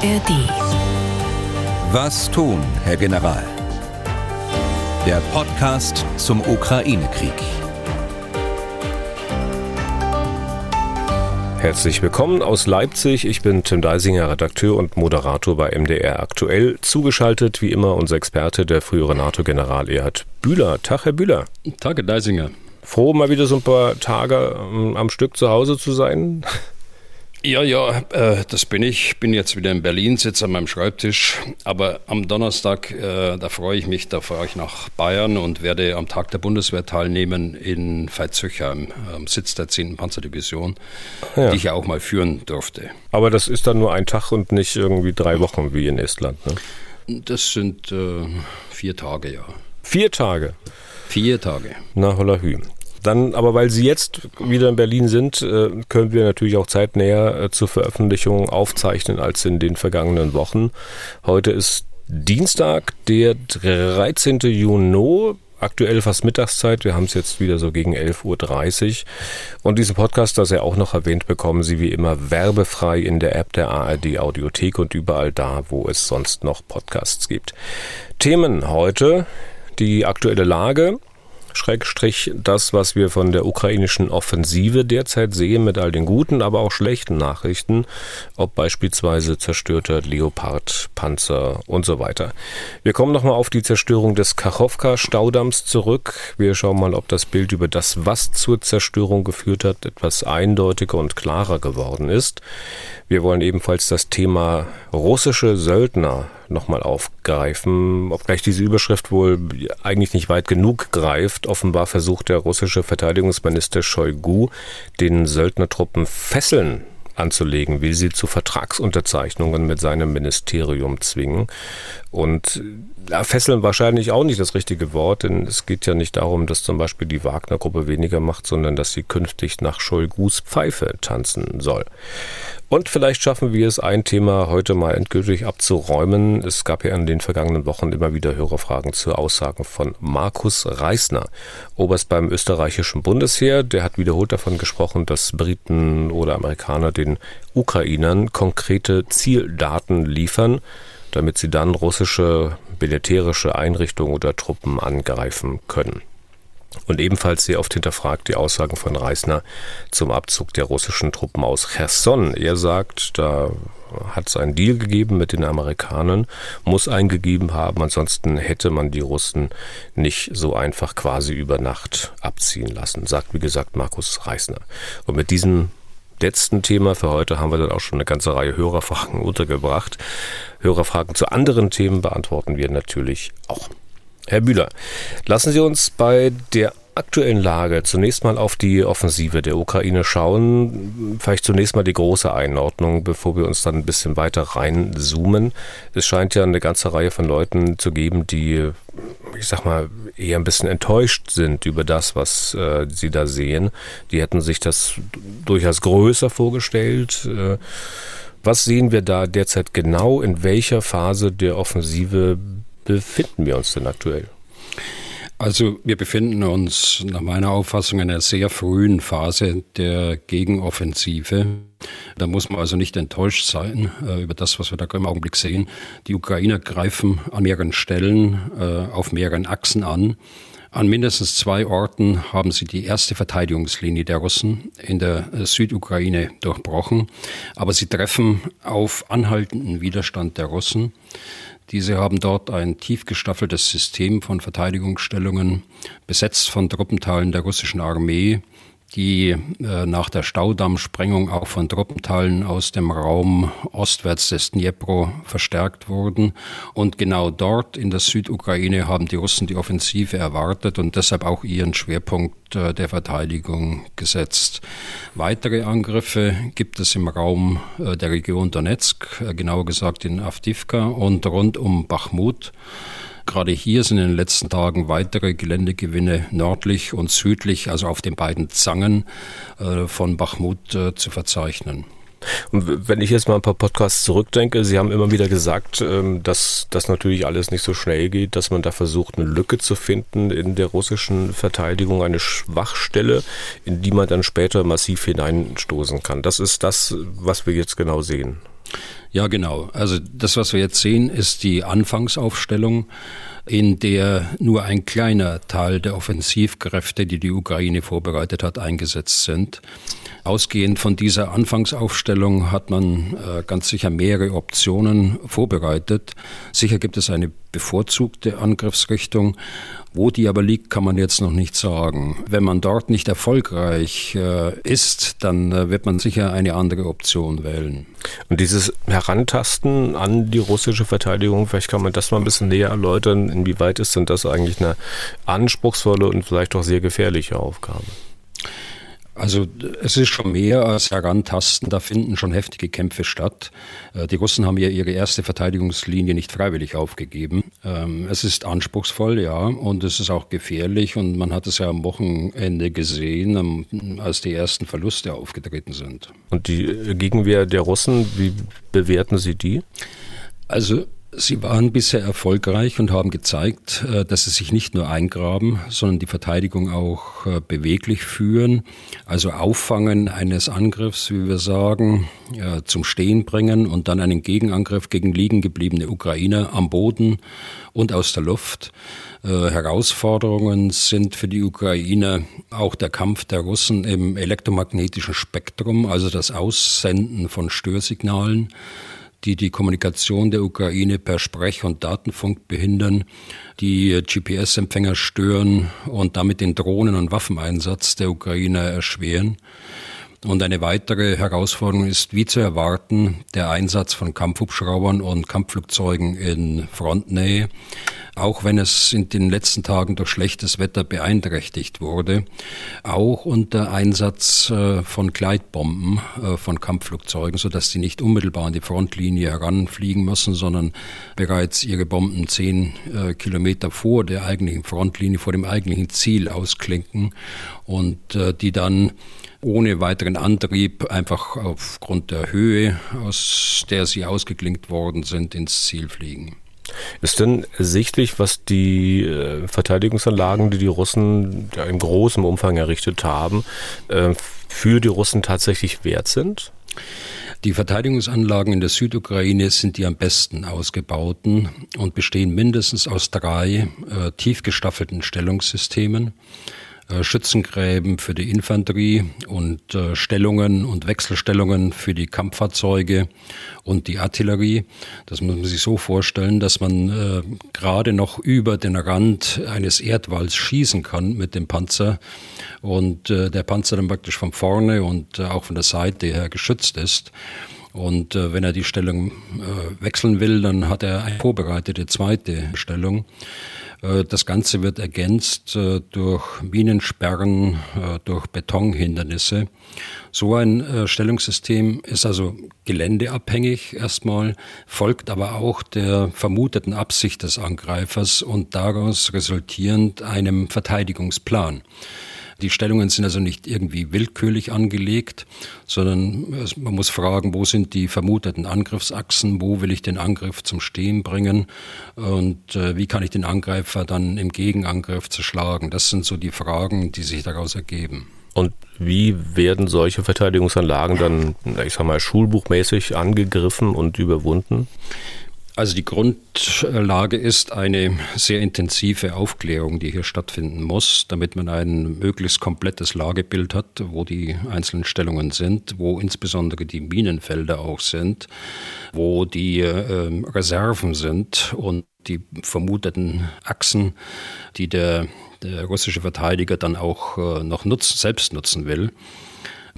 ARD. Was tun, Herr General? Der Podcast zum Ukraine-Krieg. Herzlich willkommen aus Leipzig. Ich bin Tim Deisinger, Redakteur und Moderator bei MDR Aktuell. Zugeschaltet wie immer unser Experte, der frühere NATO-General Erhard Bühler. Tag, Herr Bühler. Tag, Herr Deisinger. Froh, mal wieder so ein paar Tage ähm, am Stück zu Hause zu sein. Ja, ja, äh, das bin ich. Bin jetzt wieder in Berlin, sitze an meinem Schreibtisch. Aber am Donnerstag, äh, da freue ich mich, da fahre ich nach Bayern und werde am Tag der Bundeswehr teilnehmen in Veitshöchheim, am Sitz der 10. Panzerdivision, ja. die ich ja auch mal führen durfte. Aber das ist dann nur ein Tag und nicht irgendwie drei Wochen wie in Estland, ne? Das sind äh, vier Tage, ja. Vier Tage? Vier Tage. Na, holla hü. Dann, aber weil Sie jetzt wieder in Berlin sind, äh, können wir natürlich auch zeitnäher äh, zur Veröffentlichung aufzeichnen als in den vergangenen Wochen. Heute ist Dienstag, der 13. Juni aktuell fast Mittagszeit. Wir haben es jetzt wieder so gegen 11.30 Uhr. Und diesen Podcast, das er auch noch erwähnt, bekommen Sie wie immer werbefrei in der App der ARD Audiothek und überall da, wo es sonst noch Podcasts gibt. Themen heute. Die aktuelle Lage, Schrägstrich das, was wir von der ukrainischen Offensive derzeit sehen, mit all den guten, aber auch schlechten Nachrichten, ob beispielsweise zerstörter Leopard-Panzer und so weiter. Wir kommen nochmal auf die Zerstörung des Kachowka-Staudamms zurück. Wir schauen mal, ob das Bild über das, was zur Zerstörung geführt hat, etwas eindeutiger und klarer geworden ist. Wir wollen ebenfalls das Thema russische Söldner nochmal aufgreifen, obgleich diese Überschrift wohl eigentlich nicht weit genug greift. Offenbar versucht der russische Verteidigungsminister Shoigu, den Söldnertruppen Fesseln anzulegen, will sie zu Vertragsunterzeichnungen mit seinem Ministerium zwingen. Und ja, fesseln wahrscheinlich auch nicht das richtige Wort, denn es geht ja nicht darum, dass zum Beispiel die Wagner-Gruppe weniger macht, sondern dass sie künftig nach Shoigus Pfeife tanzen soll. Und vielleicht schaffen wir es, ein Thema heute mal endgültig abzuräumen. Es gab ja in den vergangenen Wochen immer wieder Hörerfragen zu Aussagen von Markus Reisner, Oberst beim österreichischen Bundesheer. Der hat wiederholt davon gesprochen, dass Briten oder Amerikaner den Ukrainern konkrete Zieldaten liefern, damit sie dann russische militärische Einrichtungen oder Truppen angreifen können. Und ebenfalls sehr oft hinterfragt die Aussagen von Reisner zum Abzug der russischen Truppen aus Cherson. Er sagt, da hat es einen Deal gegeben mit den Amerikanern, muss eingegeben haben, ansonsten hätte man die Russen nicht so einfach quasi über Nacht abziehen lassen, sagt wie gesagt Markus Reisner. Und mit diesem letzten Thema für heute haben wir dann auch schon eine ganze Reihe Hörerfragen untergebracht. Hörerfragen zu anderen Themen beantworten wir natürlich auch. Herr Bühler, lassen Sie uns bei der aktuellen Lage zunächst mal auf die Offensive der Ukraine schauen. Vielleicht zunächst mal die große Einordnung, bevor wir uns dann ein bisschen weiter reinzoomen. Es scheint ja eine ganze Reihe von Leuten zu geben, die, ich sag mal, eher ein bisschen enttäuscht sind über das, was äh, sie da sehen. Die hätten sich das durchaus größer vorgestellt. Äh, was sehen wir da derzeit genau? In welcher Phase der Offensive befinden wir uns denn aktuell? Also wir befinden uns nach meiner Auffassung in einer sehr frühen Phase der Gegenoffensive. Da muss man also nicht enttäuscht sein äh, über das, was wir da im Augenblick sehen. Die Ukrainer greifen an mehreren Stellen, äh, auf mehreren Achsen an. An mindestens zwei Orten haben sie die erste Verteidigungslinie der Russen in der Südukraine durchbrochen. Aber sie treffen auf anhaltenden Widerstand der Russen. Diese haben dort ein tief gestaffeltes System von Verteidigungsstellungen, besetzt von Truppenteilen der russischen Armee, die äh, nach der Staudammsprengung auch von Truppenteilen aus dem Raum ostwärts des Dnipro verstärkt wurden. Und genau dort in der Südukraine haben die Russen die Offensive erwartet und deshalb auch ihren Schwerpunkt äh, der Verteidigung gesetzt. Weitere Angriffe gibt es im Raum äh, der Region Donetsk, äh, genauer gesagt in Avdivka und rund um Bachmut. Gerade hier sind in den letzten Tagen weitere Geländegewinne nördlich und südlich, also auf den beiden Zangen äh, von Bachmut äh, zu verzeichnen. Und wenn ich jetzt mal ein paar Podcasts zurückdenke, Sie haben immer wieder gesagt, ähm, dass das natürlich alles nicht so schnell geht, dass man da versucht, eine Lücke zu finden in der russischen Verteidigung, eine Schwachstelle, in die man dann später massiv hineinstoßen kann. Das ist das, was wir jetzt genau sehen. Ja, genau. Also das, was wir jetzt sehen, ist die Anfangsaufstellung, in der nur ein kleiner Teil der Offensivkräfte, die die Ukraine vorbereitet hat, eingesetzt sind. Ausgehend von dieser Anfangsaufstellung hat man äh, ganz sicher mehrere Optionen vorbereitet. Sicher gibt es eine bevorzugte Angriffsrichtung. Wo die aber liegt, kann man jetzt noch nicht sagen. Wenn man dort nicht erfolgreich äh, ist, dann äh, wird man sicher eine andere Option wählen. Und dieses Herantasten an die russische Verteidigung, vielleicht kann man das mal ein bisschen näher erläutern. Inwieweit ist denn das eigentlich eine anspruchsvolle und vielleicht auch sehr gefährliche Aufgabe? Also es ist schon mehr als Herantasten, da finden schon heftige Kämpfe statt. Äh, die Russen haben ja ihre erste Verteidigungslinie nicht freiwillig aufgegeben. Ähm, es ist anspruchsvoll, ja, und es ist auch gefährlich und man hat es ja am Wochenende gesehen, als die ersten Verluste aufgetreten sind. Und die Gegenwehr der Russen, wie bewerten Sie die? Also Sie waren bisher erfolgreich und haben gezeigt, äh, dass sie sich nicht nur eingraben, sondern die Verteidigung auch äh, beweglich führen, also Auffangen eines Angriffs, wie wir sagen, zum Stehen bringen und dann einen Gegenangriff gegen liegen gebliebene Ukrainer am Boden und aus der Luft. Äh, Herausforderungen sind für die Ukrainer auch der Kampf der Russen im elektromagnetischen Spektrum, also das Aussenden von Störsignalen die die Kommunikation der Ukraine per Sprech- und Datenfunk behindern, die GPS-Empfänger stören und damit den Drohnen- und Waffeneinsatz der Ukraine erschweren. Und eine weitere Herausforderung ist, wie zu erwarten, der Einsatz von Kampfhubschraubern und Kampfflugzeugen in Frontnähe, auch wenn es in den letzten Tagen durch schlechtes Wetter beeinträchtigt wurde, auch unter Einsatz äh, von Gleitbomben äh, von Kampfflugzeugen, sodass sie nicht unmittelbar an die Frontlinie heranfliegen müssen, sondern bereits ihre Bomben zehn äh, Kilometer vor der eigentlichen Frontlinie, vor dem eigentlichen Ziel ausklinken und die dann ohne weiteren Antrieb einfach aufgrund der Höhe, aus der sie ausgeklinkt worden sind, ins Ziel fliegen. Ist denn ersichtlich, was die äh, Verteidigungsanlagen, die die Russen ja, in großem Umfang errichtet haben, äh, für die Russen tatsächlich wert sind? Die Verteidigungsanlagen in der Südukraine sind die am besten ausgebauten und bestehen mindestens aus drei äh, tief gestaffelten Stellungssystemen. Äh, Schützengräben für die Infanterie und äh, Stellungen und Wechselstellungen für die Kampffahrzeuge und die Artillerie. Das muss man sich so vorstellen, dass man äh, gerade noch über den Rand eines Erdwalls schießen kann mit dem Panzer und der Panzer dann praktisch von vorne und auch von der Seite her geschützt ist. Und äh, wenn er die Stellung äh, wechseln will, dann hat er eine vorbereitete zweite Stellung. Äh, das Ganze wird ergänzt äh, durch Minensperren, äh, durch Betonhindernisse. So ein Stellungssystem ist also geländeabhängig erstmal, folgt aber auch der vermuteten Absicht des Angreifers und daraus resultierend einem Verteidigungsplan. Die Stellungen sind also nicht irgendwie willkürlich angelegt, sondern man muss fragen, wo sind die vermuteten Angriffsachsen, wo will ich den Angriff zum Stehen bringen und äh, wie kann ich den Angreifer dann im Gegenangriff zerschlagen. Das sind so die Fragen, die sich daraus ergeben. Und wie werden solche Verteidigungsanlagen dann, ich sag mal, schulbuchmäßig angegriffen und überwunden? Also die Grundlage ist eine sehr intensive Aufklärung, die hier stattfinden muss, damit man ein möglichst komplettes Lagebild hat, wo die einzelnen Stellungen sind, wo insbesondere die Minenfelder auch sind, wo die äh, Reserven sind und die vermuteten Achsen, die der, der russische Verteidiger dann auch äh, noch nutzen, selbst nutzen will.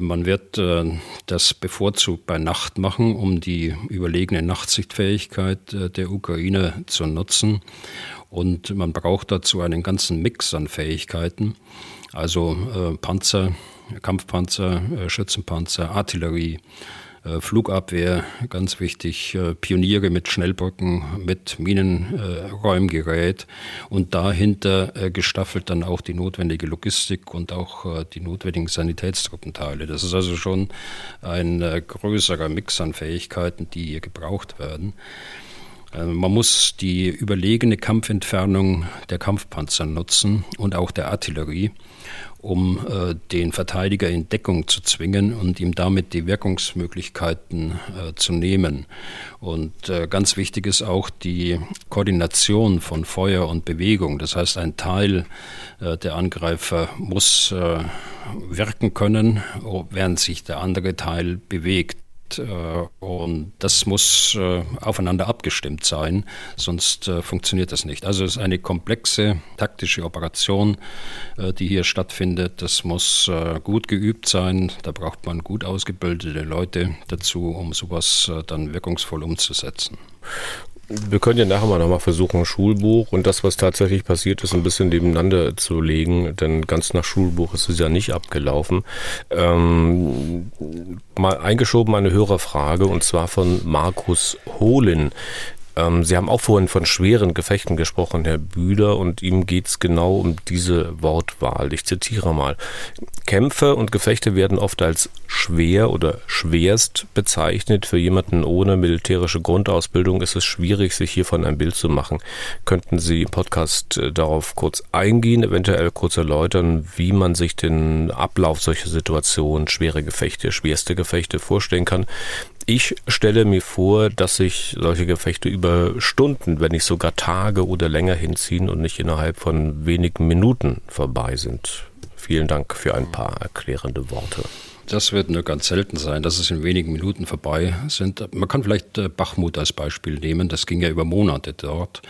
Man wird äh, das bevorzugt bei Nacht machen, um die überlegene Nachtsichtfähigkeit äh, der Ukraine zu nutzen. Und man braucht dazu einen ganzen Mix an Fähigkeiten, also äh, Panzer, Kampfpanzer, Schützenpanzer, Artillerie, äh, Flugabwehr, ganz wichtig, äh, Pioniere mit Schnellbrücken, mit Minenräumgerät und dahinter äh, gestaffelt dann auch die notwendige Logistik und auch die notwendigen Sanitätstruppenteile. Das ist also schon ein größerer Mix an Fähigkeiten, die hier gebraucht werden. Äh, man muss die überlegene Kampfentfernung der Kampfpanzer nutzen und auch der Artillerie, um äh, den Verteidiger in Deckung zu zwingen und ihm damit die Wirkungsmöglichkeiten äh, zu nehmen. Und äh, ganz wichtig ist auch die Koordination von Feuer und Bewegung. Das heißt, ein Teil äh, der Angreifer muss äh, wirken können, während sich der andere Teil bewegt. Äh, und das muss äh, aufeinander abgestimmt sein, sonst äh, funktioniert das nicht. Also es ist eine komplexe taktische Operation, die hier stattfindet. Das muss gut geübt sein. Da braucht man gut ausgebildete Leute dazu, um sowas dann wirkungsvoll umzusetzen wir können ja nachher mal nochmal versuchen, Schulbuch und das, was tatsächlich passiert ist, ein bisschen nebeneinander zu legen, denn ganz nach Schulbuch ist es ja nicht abgelaufen. Ähm, mal eingeschoben eine Hörerfrage und zwar von Markus Hohlin. Ähm, Sie haben auch vorhin von schweren Gefechten gesprochen, Herr Bühler, und ihm geht es genau um diese Wortwahl. Ich zitiere mal. Kämpfe und Gefechte werden oft als schwer oder schwerst bezeichnet. Für jemanden ohne militärische Grundausbildung ist es schwierig, sich hiervon ein Bild zu machen. Könnten Sie im Podcast äh, darauf kurz eingehen, eventuell kurz erläutern, wie man sich den Ablauf solcher Situationen, schwere Gefechte, schwerste Gefechte vorstellen kann? Ich stelle mir vor, dass sich solche Gefechte über Stunden, wenn nicht sogar Tage oder länger hinziehen und nicht innerhalb von wenigen Minuten vorbei sind. Vielen Dank für ein paar erklärende Worte. Das wird nur ganz selten sein, dass es in wenigen Minuten vorbei sind. Man kann vielleicht äh, Bachmut als Beispiel nehmen. Das ging ja über Monate dort.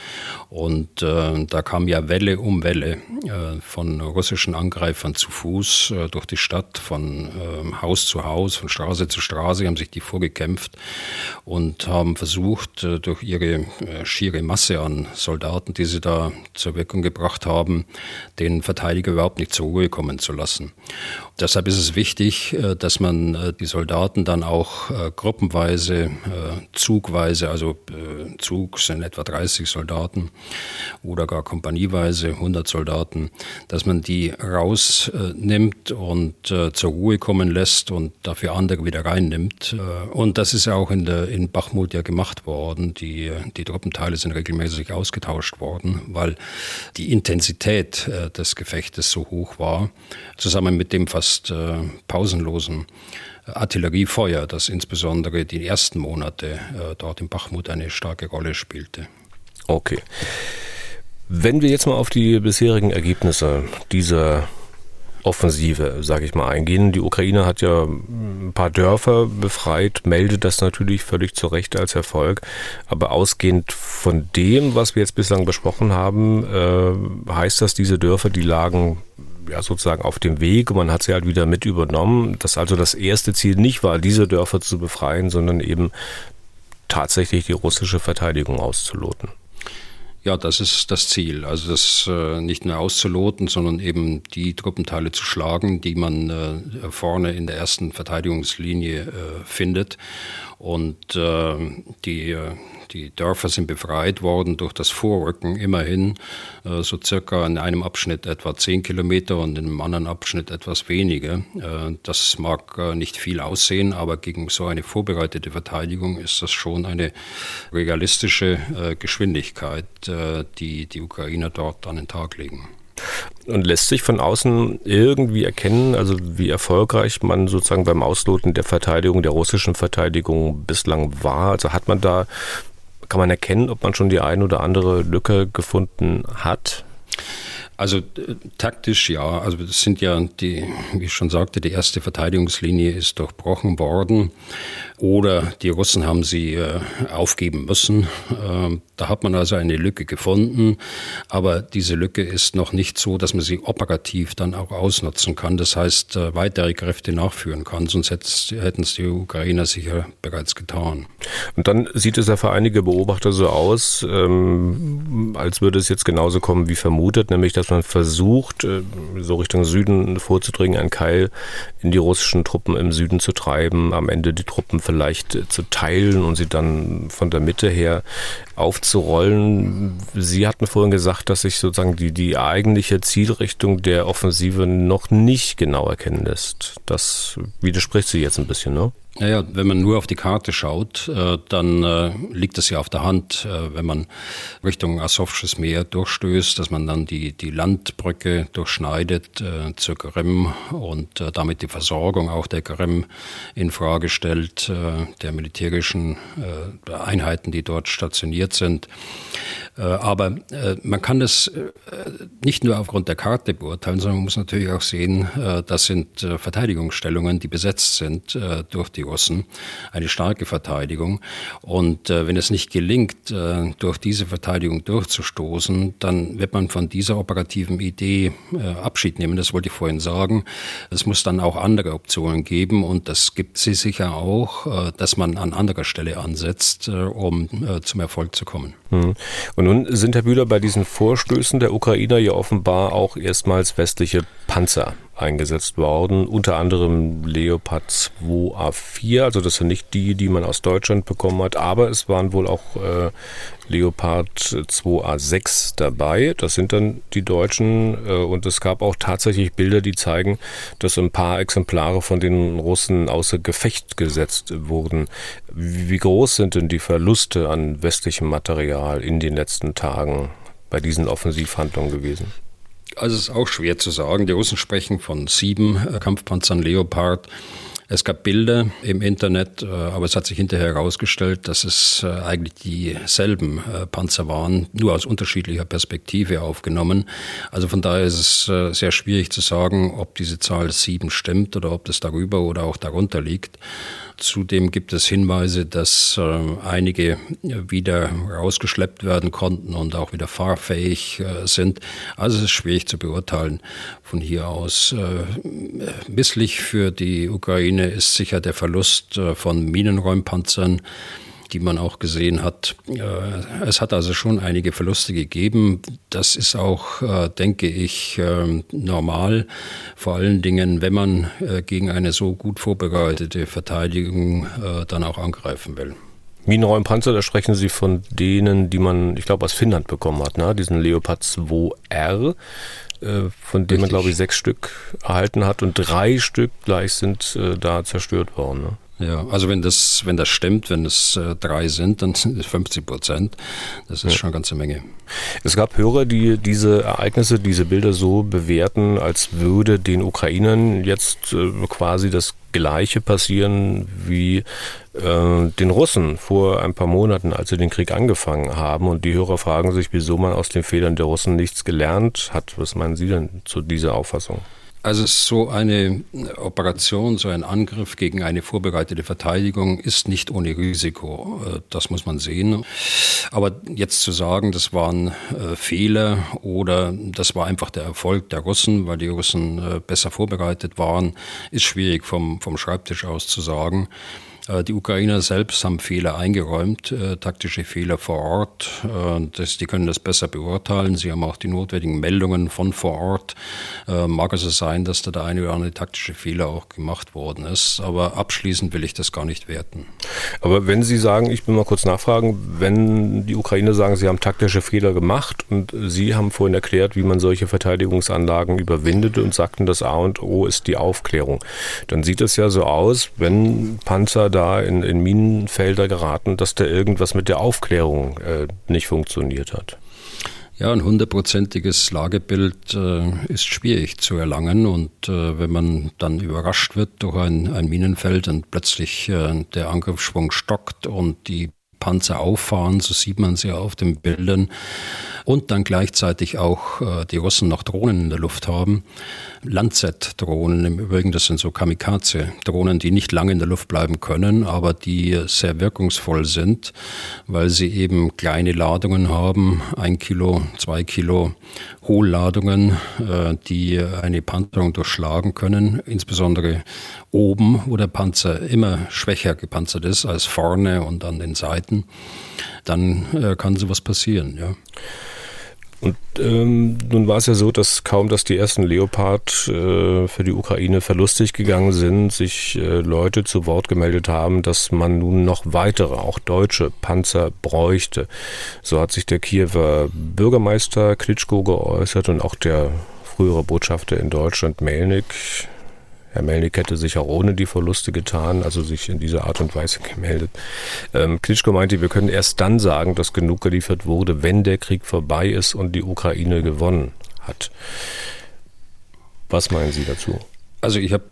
Und äh, da kam ja Welle um Welle äh, von russischen Angreifern zu Fuß äh, durch die Stadt, von ähm, Haus zu Haus, von Straße zu Straße, haben sich die vorgekämpft und haben versucht, äh, durch ihre äh, schiere Masse an Soldaten, die sie da zur Wirkung gebracht haben, den Verteidiger überhaupt nicht zur Ruhe kommen zu lassen. Deshalb ist es wichtig, dass man äh, die Soldaten dann auch äh, gruppenweise, zugweise, also Zug sind etwa 30 Soldaten oder gar kompanieweise 100 Soldaten, dass man die rausnimmt und zur Ruhe kommen lässt und dafür andere wieder reinnimmt. Und das ist ja auch in, der, in Bachmut ja gemacht worden. Die, die Truppenteile sind regelmäßig ausgetauscht worden, weil die Intensität des Gefechtes so hoch war, zusammen mit dem fast fast äh, pausenlosen Artilleriefeuer, das insbesondere die ersten Monate äh, dort in Bachmut eine starke Rolle spielte. Okay. Wenn wir jetzt mal auf die bisherigen Ergebnisse dieser Offensive, sage ich mal, eingehen. Die Ukraine hat ja ein paar Dörfer befreit, meldet das natürlich völlig zu Recht als Erfolg. Aber ausgehend von dem, was wir jetzt bislang besprochen haben, äh, heißt das, diese Dörfer, die lagen ja, sozusagen auf dem Weg. Man hat sie halt wieder mit übernommen, dass also das erste Ziel nicht war, diese Dörfer zu befreien, sondern eben tatsächlich die russische Verteidigung auszuloten. Ja, das ist das Ziel. Also das äh, nicht nur auszuloten, sondern eben die Truppenteile zu schlagen, die man äh, vorne in der ersten Verteidigungslinie äh, findet. Und äh, die äh, die Dörfer sind befreit worden durch das Vorrücken, immerhin äh, so circa in einem Abschnitt etwa zehn Kilometer und in einem anderen Abschnitt etwas weniger. Äh, das mag äh, nicht viel aussehen, aber gegen so eine vorbereitete Verteidigung ist das schon eine realistische Geschwindigkeit, die die Ukrainer dort an den Tag legen. Und lässt sich von außen irgendwie erkennen, also wie erfolgreich man sozusagen beim Ausloten der Verteidigung, der russischen Verteidigung bislang war? Also hat man da kann man erkennen, ob man schon die ein oder andere Lücke gefunden hat? Also äh, taktisch ja. Also das sind ja die, wie ich schon sagte, die erste Verteidigungslinie ist durchbrochen worden oder die Russen haben sie äh, aufgeben müssen. Äh, da hat man also eine Lücke gefunden, aber diese Lücke ist noch nicht so, dass man sie operativ dann auch ausnutzen kann. Das heißt, äh, weitere Kräfte nachführen kann, sonst hätten es die Ukrainer sicher bereits getan. Und dann sieht es ja für einige Beobachter so aus, ähm, als würde es jetzt genauso kommen wie vermutet, nämlich dass man versucht, äh, so Richtung Süden vorzudringen, einen Keil in die russischen Truppen im Süden zu treiben, am Ende die Truppen vielleicht äh, zu teilen und sie dann von der Mitte her aufzurollen. Sie hatten vorhin gesagt, dass sich sozusagen die, die eigentliche Zielrichtung der Offensive noch nicht genau erkennen lässt. Das widerspricht sie jetzt ein bisschen, ne? Naja, wenn man nur auf die Karte schaut, äh, dann äh, liegt es ja auf der Hand, äh, wenn man Richtung Asowsches Meer durchstößt, dass man dann die, die Landbrücke durchschneidet zur Krim und damit die Versorgung auch der Krim in Frage stellt, der militärischen Einheiten, die dort stationiert sind. Aber man kann das nicht nur aufgrund der Karte beurteilen, sondern man muss natürlich auch sehen, das sind Verteidigungsstellungen, die besetzt sind durch die die Russen, eine starke Verteidigung. Und äh, wenn es nicht gelingt, äh, durch diese Verteidigung durchzustoßen, dann wird man von dieser operativen Idee äh, Abschied nehmen. Das wollte ich vorhin sagen. Es muss dann auch andere Optionen geben und das gibt sie sicher auch, äh, dass man an anderer Stelle ansetzt, äh, um äh, zum Erfolg zu kommen. Hm. Und nun sind, Herr Bühler, bei diesen Vorstößen der Ukrainer ja offenbar auch erstmals westliche Panzer eingesetzt worden, unter anderem Leopard 2A4, also das sind nicht die, die man aus Deutschland bekommen hat, aber es waren wohl auch äh, Leopard 2A6 dabei, das sind dann die deutschen äh, und es gab auch tatsächlich Bilder, die zeigen, dass ein paar Exemplare von den Russen außer Gefecht gesetzt wurden. Wie groß sind denn die Verluste an westlichem Material in den letzten Tagen bei diesen Offensivhandlungen gewesen? Also es ist auch schwer zu sagen. Die Russen sprechen von sieben äh, Kampfpanzern Leopard. Es gab Bilder im Internet, äh, aber es hat sich hinterher herausgestellt, dass es äh, eigentlich dieselben Panzer waren, nur aus unterschiedlicher Perspektive aufgenommen. Also von daher ist es sehr schwierig zu sagen, ob diese Zahl sieben stimmt oder ob das darüber oder auch darunter liegt. Zudem gibt es Hinweise, dass äh, einige wieder rausgeschleppt werden konnten und auch wieder fahrfähig äh, sind. Also es ist schwierig zu beurteilen von hier aus. Äh, misslich für die Ukraine ist sicher der Verlust äh, von Minenräumpanzern die man auch gesehen hat. Äh, es hat also schon einige Verluste gegeben. Das ist auch, äh, denke ich, ähm, normal. Vor allen Dingen, wenn man äh, gegen eine so gut vorbereitete Verteidigung dann auch angreifen will. Minenräumpanzer, da sprechen Sie von denen, die man, ich glaube, aus Finnland bekommen hat, ne? diesen Leopard 2R, von denen man, glaube ich, sechs Stück erhalten hat und drei Stück gleich sind da zerstört worden. Ne? Ja, also wenn das, wenn das stimmt, wenn es äh, drei sind, dann sind es 50 Prozent. Das ist ja. schon eine ganze Menge. Es gab Hörer, die diese Ereignisse, diese Bilder so bewerten, als würde den Ukrainern jetzt äh, quasi das Gleiche passieren wie äh, den Russen vor ein paar Monaten, als sie den Krieg angefangen haben. Und die Hörer fragen sich, wieso man aus den Fehlern der Russen nichts gelernt hat. Was meinen Sie denn zu dieser Auffassung? Also so eine Operation, so ein Angriff gegen eine vorbereitete Verteidigung ist nicht ohne Risiko. Äh, das muss man sehen. Aber jetzt zu sagen, das waren äh, Fehler oder das war einfach der Erfolg der Russen, weil die Russen äh, besser vorbereitet waren, ist schwierig vom, vom Schreibtisch aus zu sagen. Äh, die Ukrainer selbst haben Fehler eingeräumt, äh, taktische Fehler vor Ort. Äh, das, die können das besser beurteilen. Sie haben auch die notwendigen Meldungen von vor Ort. Mag also sein, dass da der eine oder andere taktische Fehler auch gemacht worden ist. Aber abschließend will ich das gar nicht werten. Aber wenn Sie sagen, ich will mal kurz nachfragen, wenn die Ukrainer sagen, sie haben taktische Fehler gemacht und Sie haben vorhin erklärt, wie man solche Verteidigungsanlagen überwindet und sagten, das A und O ist die Aufklärung, dann sieht es ja so aus, wenn Panzer da in, in Minenfelder geraten, dass da irgendwas mit der Aufklärung äh, nicht funktioniert hat. Ja, ein hundertprozentiges Lagebild äh, ist schwierig zu erlangen und äh, wenn man dann überrascht wird durch ein, ein Minenfeld und plötzlich äh, der Angriffsschwung stockt und die Panzer auffahren, so sieht man sie auf den Bildern, und dann gleichzeitig auch äh, die Russen noch Drohnen in der Luft haben. Lancet-Drohnen im Übrigen, das sind so Kamikaze-Drohnen, die nicht lange in der Luft bleiben können, aber die sehr wirkungsvoll sind, weil sie eben kleine Ladungen haben, ein Kilo, zwei Kilo Hohlladungen, äh, die eine Panzerung durchschlagen können, insbesondere oben, wo der Panzer immer schwächer gepanzert ist als vorne und an den Seiten, dann äh, kann sowas passieren, ja. Und ähm, nun war es ja so, dass kaum, dass die ersten Leopard äh, für die Ukraine verlustig gegangen sind, sich äh, Leute zu Wort gemeldet haben, dass man nun noch weitere, auch deutsche Panzer bräuchte. So hat sich der Kiewer Bürgermeister Klitschko geäußert und auch der frühere Botschafter in Deutschland, Melnik. Herr Melnik hätte sich auch ohne die Verluste getan, also sich in dieser Art und Weise gemeldet. Ähm, Klitschko meinte, wir können erst dann sagen, dass genug geliefert wurde, wenn der Krieg vorbei ist und die Ukraine gewonnen hat. Was meinen Sie dazu? Also ich habe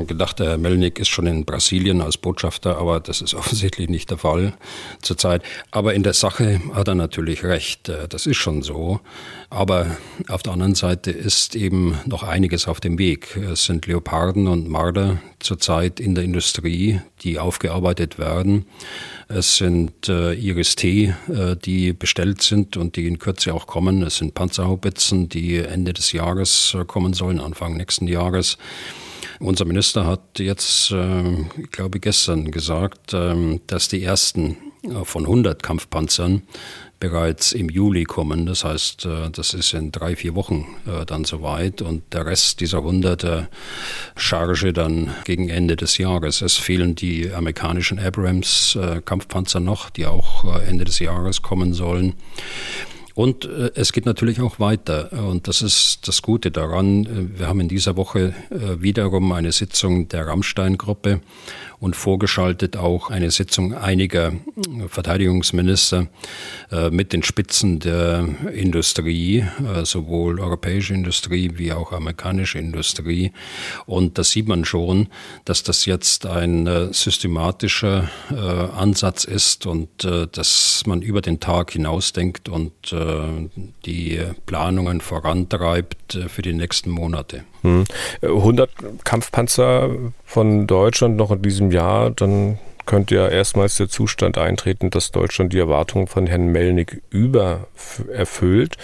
äh, gedacht, der Herr Melnik ist schon in Brasilien als Botschafter, aber das ist offensichtlich nicht der Fall zurzeit. Aber in der Sache hat er natürlich recht, äh, das ist schon so. Aber auf der anderen Seite ist eben noch einiges auf dem Weg. Es sind Leoparden und Marder zurzeit in der Industrie, die aufgearbeitet werden. Es sind äh, Iris-T, äh, die bestellt sind und die in Kürze auch kommen. Es sind Panzerhaubitzen, die Ende des Jahres äh, kommen sollen, Anfang nächsten Jahres. Unser Minister hat jetzt, äh, ich glaube gestern gesagt, äh, dass die ersten äh, von 100 Kampfpanzern bereits im Juli kommen. Das heißt, äh, das ist in drei, vier Wochen äh, dann soweit und der Rest dieser hunderte Charge dann gegen Ende des Jahres. Es fehlen die amerikanischen Abrams äh, Kampfpanzer noch, die auch Ende des Jahres kommen sollen. Und es geht natürlich auch weiter. Und das ist das Gute daran. Wir haben in dieser Woche wiederum eine Sitzung der Rammstein-Gruppe und vorgeschaltet auch eine Sitzung einiger Verteidigungsminister äh, mit den Spitzen der Industrie, äh, sowohl europäische Industrie wie auch amerikanische Industrie. Und da sieht man schon, dass das jetzt ein äh, systematischer Ansatz ist und dass man über den Tag hinausdenkt und die Planungen vorantreibt für die nächsten Monate. 100 hm. Kampfpanzer von Deutschland noch in diesem Jahr, dann könnte ja erstmals der Zustand eintreten, dass Deutschland die Erwartungen von Herrn Melnik übererfüllt.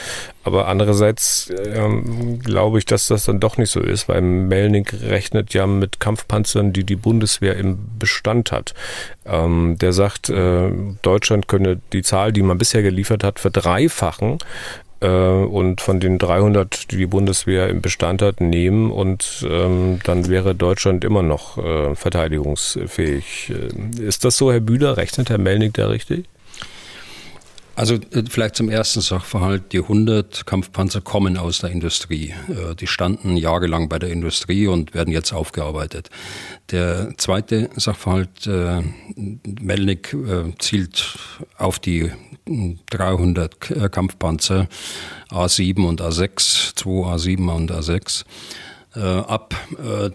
Aber andererseits ähm, glaube ich, dass das dann doch nicht so ist, weil Melnik rechnet ja mit Kampfpanzern, die die Bundeswehr im Bestand hat. Ähm, der sagt, äh, Deutschland könne die Zahl, die man bisher geliefert hat, verdreifachen äh, und von den 300, die die Bundeswehr im Bestand hat, nehmen und ähm, dann wäre Deutschland immer noch äh, verteidigungsfähig. Äh, ist das so, Herr Bühler? Rechnet Herr Melnik da richtig? Also äh, vielleicht zum ersten Sachverhalt, die 100 Kampfpanzer kommen aus der Industrie. Äh, die standen jahrelang bei der Industrie und werden jetzt aufgearbeitet. Der zweite Sachverhalt, äh, Melnik zielt auf die 300 Kampfpanzer A7 und A6, 2 A7 und A6 ab,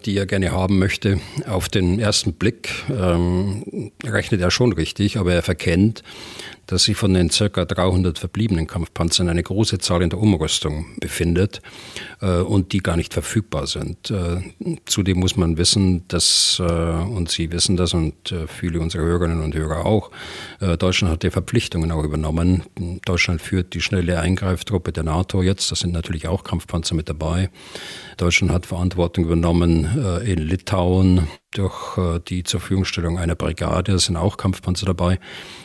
die er gerne haben möchte. Auf den ersten Blick ähm, rechnet er schon richtig, aber er verkennt, dass sich von den ca. 300 verbliebenen Kampfpanzern eine große Zahl in der Umrüstung befindet äh, und die gar nicht verfügbar sind. Äh, zudem muss man wissen, dass, äh, und Sie wissen das und äh, viele unserer Hörerinnen und Hörer auch, äh, Deutschland hat die Verpflichtungen auch übernommen. Deutschland führt die schnelle Eingreiftruppe der NATO jetzt, da sind natürlich auch Kampfpanzer mit dabei. Deutschland hat Verantwortung übernommen äh, in Litauen durch die zur Verfügungstellung einer Brigade, da sind auch Kampfpanzer dabei.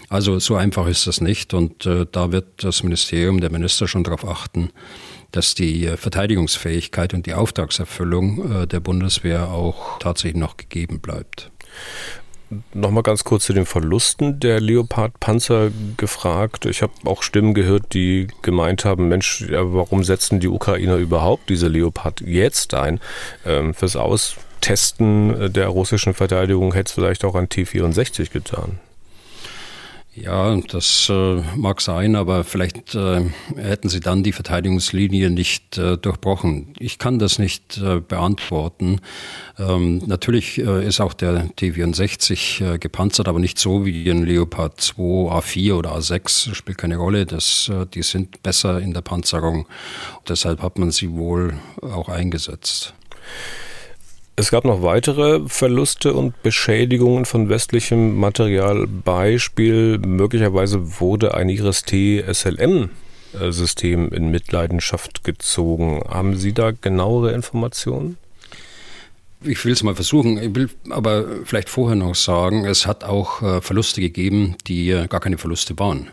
Also so einfach ist das nicht und äh, da wird das Ministerium, der Minister schon darauf achten, dass die äh, Verteidigungsfähigkeit und die Auftragserfüllung äh, der Bundeswehr auch tatsächlich noch gegeben bleibt. Nochmal ganz kurz zu den Verlusten der Leopard-Panzer gefragt. Ich habe auch Stimmen gehört, die gemeint haben, Mensch, warum setzen die Ukrainer überhaupt diese Leopard jetzt ein? Ähm, fürs Austesten der russischen Verteidigung hätte es vielleicht auch an T-64 getan. Ja, das äh, mag sein, aber vielleicht äh, hätten sie dann die Verteidigungslinie nicht äh, durchbrochen. Ich kann das nicht äh, beantworten. Ähm, natürlich äh, ist auch der T-64 äh, gepanzert, aber nicht so wie ein Leopard 2, A4 oder A6, spielt keine Rolle. Das, äh, die sind besser in der Panzerung. Deshalb hat man sie wohl auch eingesetzt. Es gab noch weitere Verluste und Beschädigungen von westlichem Material. Beispiel, möglicherweise wurde ein Iris-T SLM-System in Mitleidenschaft gezogen. Haben Sie da genauere Informationen? Ich will es mal versuchen, ich will aber vielleicht vorher noch sagen, es hat auch äh, Verluste gegeben, die äh, gar keine Verluste waren.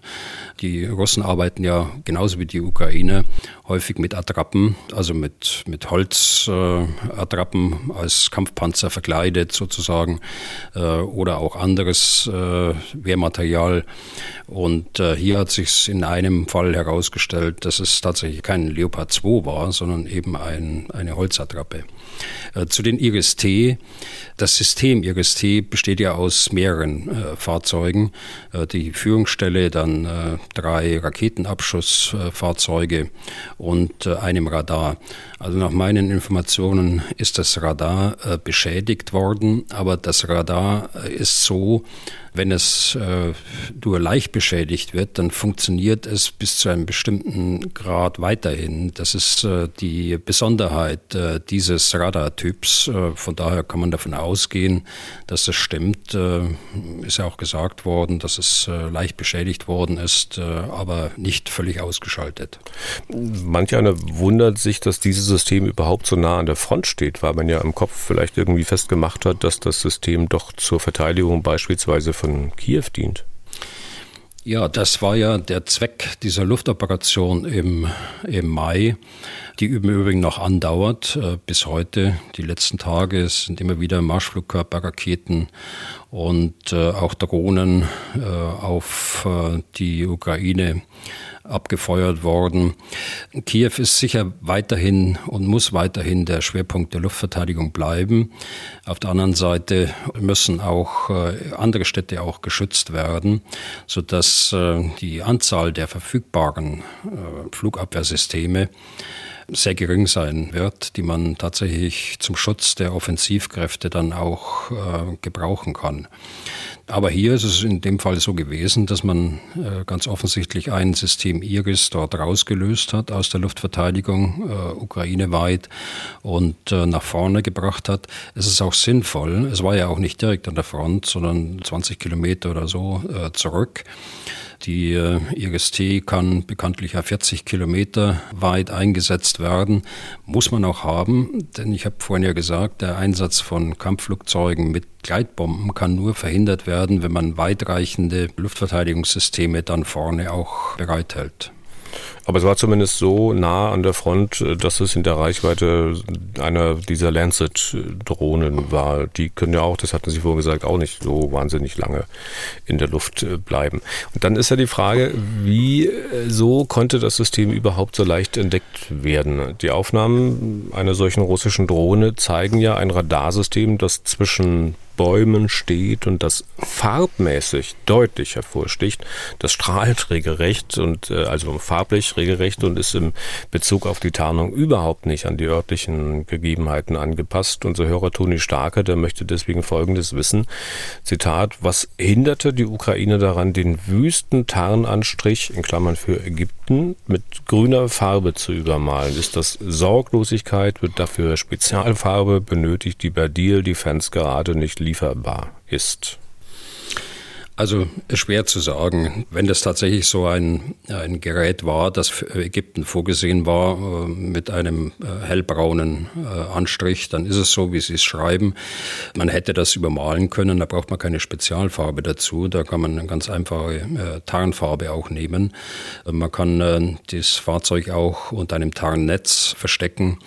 Die Russen arbeiten ja genauso wie die Ukraine häufig mit Attrappen, also mit, mit Holzattrappen äh, als Kampfpanzer verkleidet sozusagen äh, oder auch anderes äh, Wehrmaterial. Und äh, hier hat sich in einem Fall herausgestellt, dass es tatsächlich kein Leopard 2 war, sondern eben ein, eine Holzattrappe. Äh, zu den IRIS-T. Das System IRIS-T besteht ja aus mehreren äh, Fahrzeugen. Die Führungsstelle, dann drei Raketenabschussfahrzeuge und äh, einem Radar. Also nach meinen Informationen ist das Radar äh, beschädigt worden, aber das Radar äh, ist so, wenn es äh, nur leicht beschädigt wird, dann funktioniert es bis zu einem bestimmten Grad weiterhin. Das ist äh, die Besonderheit äh, dieses Radartyps. Äh, von daher kann man davon ausgehen, dass das stimmt. Äh, ist ja auch gesagt worden, dass es leicht beschädigt worden ist, aber nicht völlig ausgeschaltet. Manch einer wundert sich, dass dieses System überhaupt so nah an der Front steht, weil man ja im Kopf vielleicht irgendwie festgemacht hat, dass das System doch zur Verteidigung beispielsweise von Kiew dient. Ja, das war ja der Zweck dieser Luftoperation im, im Mai, die im Übrigen noch andauert äh, bis heute. Die letzten Tage sind immer wieder Marschflugkörperraketen und äh, auch Drohnen äh, auf die Ukraine abgefeuert worden. Kiew ist sicher weiterhin und muss weiterhin der Schwerpunkt der Luftverteidigung bleiben. Auf der anderen Seite müssen auch äh, andere Städte auch geschützt werden, sodass äh, die Anzahl der verfügbaren äh, Flugabwehrsysteme sehr gering sein wird, die man tatsächlich zum Schutz der Offensivkräfte dann auch äh, gebrauchen kann. Aber hier ist es in dem Fall so gewesen, dass man äh, ganz offensichtlich ein System Iris dort rausgelöst hat aus der Luftverteidigung äh, ukraineweit und äh, nach vorne gebracht hat. Es ist auch sinnvoll. Es war ja auch nicht direkt an der Front, sondern 20 Kilometer oder so äh, zurück. Die äh, IRST kann bekanntlich ja 40 Kilometer weit eingesetzt werden. Muss man auch haben, denn ich habe vorhin ja gesagt, der Einsatz von Kampfflugzeugen mit Gleitbomben kann nur verhindert werden, wenn man weitreichende Luftverteidigungssysteme dann vorne auch bereithält. Aber es war zumindest so nah an der Front, äh, dass es in der Reichweite einer dieser Lancet-Drohnen war. Die können ja auch, das hatten Sie vorhin gesagt, auch nicht so wahnsinnig lange in der Luft äh, bleiben. Und dann ist ja die Frage, wie äh, konnte das System überhaupt so leicht entdeckt werden? Die Aufnahmen einer solchen russischen Drohne zeigen ja ein Radarsystem, das zwischen Bäumen steht und das farbmäßig deutlich hervorsticht. Das strahlt regelrecht und äh, also farblich regelrecht und ist im Bezug auf die Tarnung überhaupt nicht an die örtlichen Gegebenheiten angepasst. Unser Hörer Toni Starke, der möchte deswegen Folgendes wissen. Zitat, was hinderte die Ukraine daran, den wüsten Tarnanstrich, in Klammern für Ägypten, mit grüner Farbe zu übermalen? Ist das Sorglosigkeit? Wird dafür Spezialfarbe benötigt, die bei Deal Defense gerade nicht lieferbar ist? Also schwer zu sagen. Wenn das tatsächlich so ein, ein Gerät war, das für Ägypten vorgesehen war, äh, mit einem äh, hellbraunen äh, Anstrich, dann ist es so, wie Sie es schreiben. Man hätte das übermalen können, da braucht man keine Spezialfarbe dazu. Da kann man eine ganz einfache Tarnfarbe auch nehmen. Man kann das Fahrzeug auch unter einem Tarnnetz verstecken.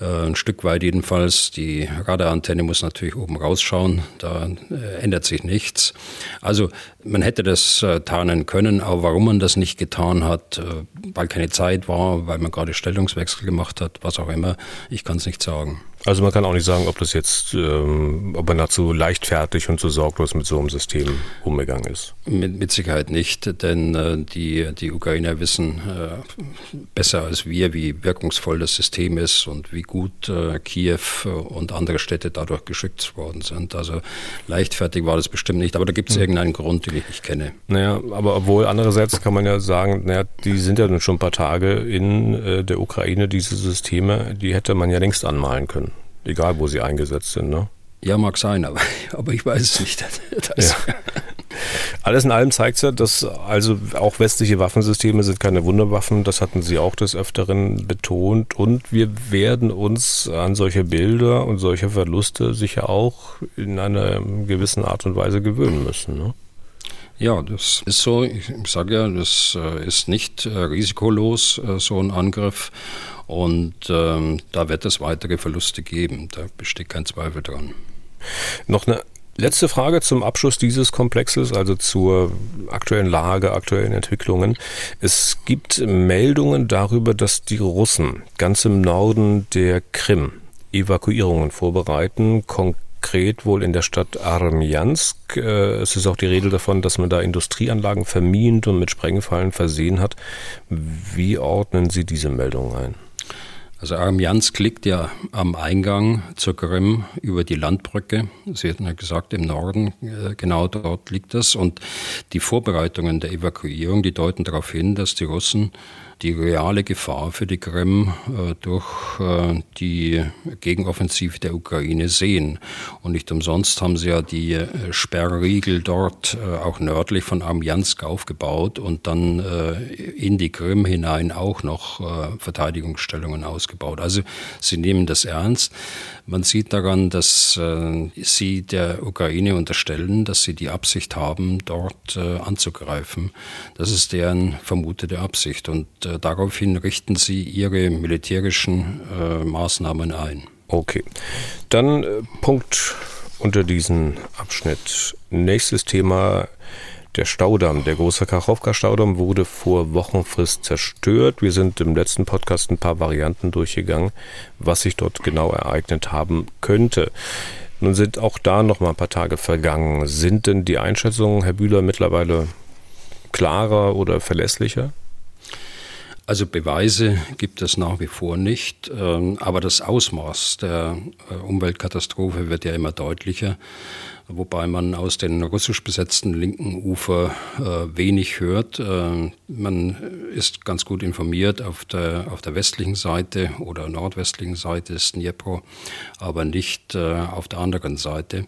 Äh, ein Stück weit jedenfalls. Die Radarantenne muss natürlich oben rausschauen, da äh, ändert sich nichts. Also man hätte das äh, tarnen können, aber warum man das nicht getan hat, weil keine Zeit war, weil man gerade Stellungswechsel gemacht hat, was auch immer, ich kann es nicht sagen. Also man kann auch nicht sagen, ob das jetzt, ähm, ob man dazu leichtfertig und so sorglos mit so einem System umgegangen ist. Mit, mit Sicherheit nicht, denn äh, die, die Ukrainer wissen äh, besser als wir, wie wirkungsvoll das System ist und wie gut äh, Kiew und andere Städte dadurch geschützt worden sind. Also leichtfertig war das bestimmt nicht, aber da gibt es mhm. irgendeinen Grund, den ich nicht kenne. Naja, aber obwohl andererseits kann man ja sagen, naja, die sind ja nun schon ein paar Tage in äh, der Ukraine, diese Systeme, die hätte man ja längst anmalen können egal wo sie eingesetzt sind. Ne? Ja, mag sein, aber, aber ich weiß es nicht. Ja. Alles in allem zeigt es ja, dass also auch westliche Waffensysteme sind keine Wunderwaffen. Das hatten Sie auch des Öfteren betont. Und wir werden uns an solche Bilder und solche Verluste sicher auch in einer gewissen Art und Weise gewöhnen müssen. Ne? Ja, das ist so. Ich sage ja, das äh, ist nicht äh, risikolos, äh, so ein Angriff. Und ähm, da wird es weitere Verluste geben. Da besteht kein Zweifel dran. Noch eine Letzte Frage zum Abschluss dieses Komplexes, also zur aktuellen Lage, aktuellen Entwicklungen. Es gibt Meldungen darüber, dass die Russen ganz im Norden der Krim Evakuierungen vorbereiten, konkret wohl in der Stadt Armjansk. Äh, es ist auch die Rede davon, dass man da Industrieanlagen vermint und mit Sprengfallen versehen hat. Wie ordnen Sie diese Meldung ein? Also Armjansk liegt ja am Eingang zur Krim über die Landbrücke. Sie hatten ja gesagt, im Norden, äh, genau dort liegt das. Und die Vorbereitungen der Evakuierung, die deuten darauf hin, dass die Russen die reale Gefahr für die Krim äh, durch äh, die Gegenoffensive der Ukraine sehen. Und nicht umsonst haben sie ja die äh, Sperrriegel dort äh, auch nördlich von Armjansk aufgebaut und dann äh, in die Krim hinein auch noch äh, Verteidigungsstellungen ausgebaut. Also sie nehmen das ernst. Man sieht daran, dass sie der Ukraine unterstellen, dass sie die Absicht haben, dort anzugreifen. Das ist deren vermutete Absicht. Und äh, daraufhin richten sie ihre militärischen äh, Maßnahmen ein. Okay. Dann äh, Punkt unter diesen Abschnitt. Nächstes Thema. Der Staudamm, der große Kachowka-Staudamm, wurde vor Wochenfrist zerstört. Wir sind im letzten Podcast ein paar Varianten durchgegangen, was sich dort genau ereignet haben könnte. Nun sind auch da noch mal ein paar Tage vergangen. Sind denn die Einschätzungen, Herr Bühler, mittlerweile klarer oder verlässlicher? Also Beweise gibt es nach wie vor nicht, ähm, aber das Ausmaß der äh, Umweltkatastrophe wird ja immer deutlicher, wobei man aus den russisch besetzten linken Ufer äh, wenig hört. Äh, man ist ganz gut informiert auf der, auf der westlichen Seite oder nordwestlichen Seite des Dnipro, aber nicht auf der anderen Seite.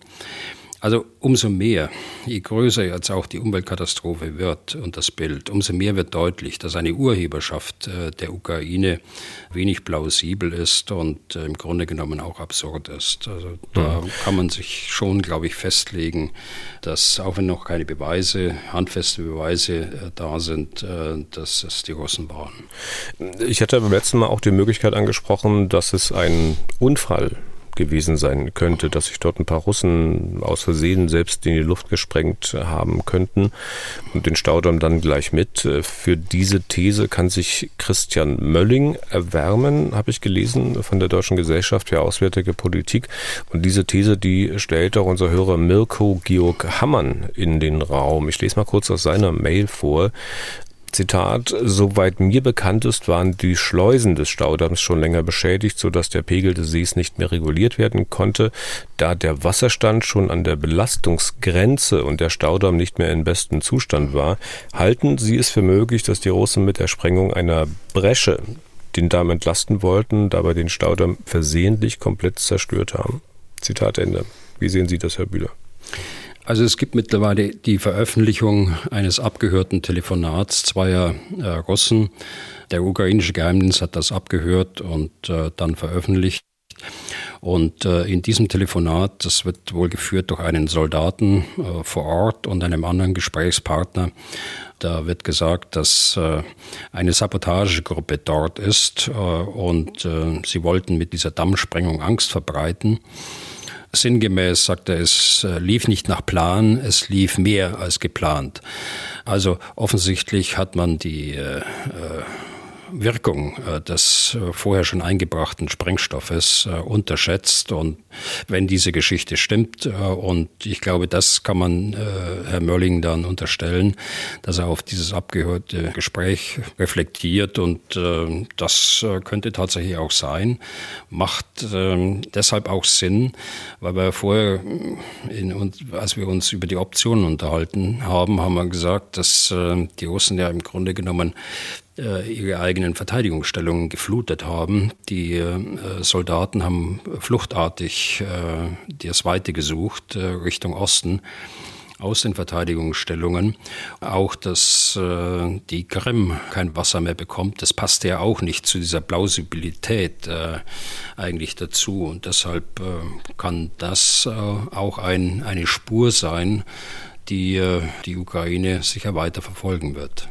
Also umso mehr, je größer jetzt auch die Umweltkatastrophe wird und das Bild, umso mehr wird deutlich, dass eine Urheberschaft äh, der Ukraine wenig plausibel ist und äh, im Grunde genommen auch absurd ist. Also da mhm. kann man sich schon, glaube ich, festlegen, dass auch wenn noch keine Beweise, handfeste Beweise äh, da sind, dass es die Russen waren. Ich hatte beim letzten Mal auch die Möglichkeit angesprochen, dass es ein Unfall gewesen sein könnte, dass sich dort ein paar Russen aus Versehen selbst in die Luft gesprengt haben könnten und den Staudamm dann gleich mit. Für diese These kann sich Christian Mölling erwärmen, habe ich gelesen, von der Deutschen Gesellschaft für Auswärtige Politik. Und diese These, die stellt auch unser Hörer Mirko Georg Hammann in den Raum. Ich lese mal kurz aus seiner Mail vor. Zitat, soweit mir bekannt ist, waren die Schleusen des Staudamms schon länger beschädigt, sodass der Pegel des Sees nicht mehr reguliert werden konnte. Da der Wasserstand schon an der Belastungsgrenze und der Staudamm nicht mehr in bestem Zustand war, halten Sie es für möglich, dass die Russen mit der Sprengung einer Bresche den Damm entlasten wollten, dabei den Staudamm versehentlich komplett zerstört haben. Zitat Ende. Wie sehen Sie das, Herr Bühler? Also es gibt mittlerweile die Veröffentlichung eines abgehörten Telefonats zweier äh, Russen. Der ukrainische Geheimdienst hat das abgehört und äh, dann veröffentlicht. Und äh, in diesem Telefonat, das wird wohl geführt durch einen Soldaten äh, vor Ort und einem anderen Gesprächspartner, da wird gesagt, dass äh, eine Sabotagegruppe dort ist äh, und äh, sie wollten mit dieser Dammsprengung Angst verbreiten. Sinngemäß sagt er, es äh, lief nicht nach Plan, es lief mehr als geplant. Also offensichtlich hat man die äh, äh Wirkung äh, des äh, vorher schon eingebrachten Sprengstoffes äh, unterschätzt. Und wenn diese Geschichte stimmt, und ich glaube, das kann man Herr Mölling dann unterstellen, dass er auf dieses abgehörte Gespräch reflektiert und das könnte tatsächlich auch sein, macht ähm, deshalb auch Sinn, weil wir vorher, in, als wir uns über die Optionen unterhalten haben, haben wir gesagt, dass die Russen ja im Grunde genommen ihre eigenen Verteidigungsstellungen geflutet haben. Die äh, Soldaten haben fluchtartig äh, das Weite gesucht Richtung Osten aus den Verteidigungsstellungen. Auch, dass äh, die Krim kein Wasser mehr bekommt, das passt ja auch nicht zu dieser Plausibilität äh, eigentlich dazu. Und deshalb äh, kann das auch ein, eine Spur sein, die die Ukraine sicher weiter verfolgen wird.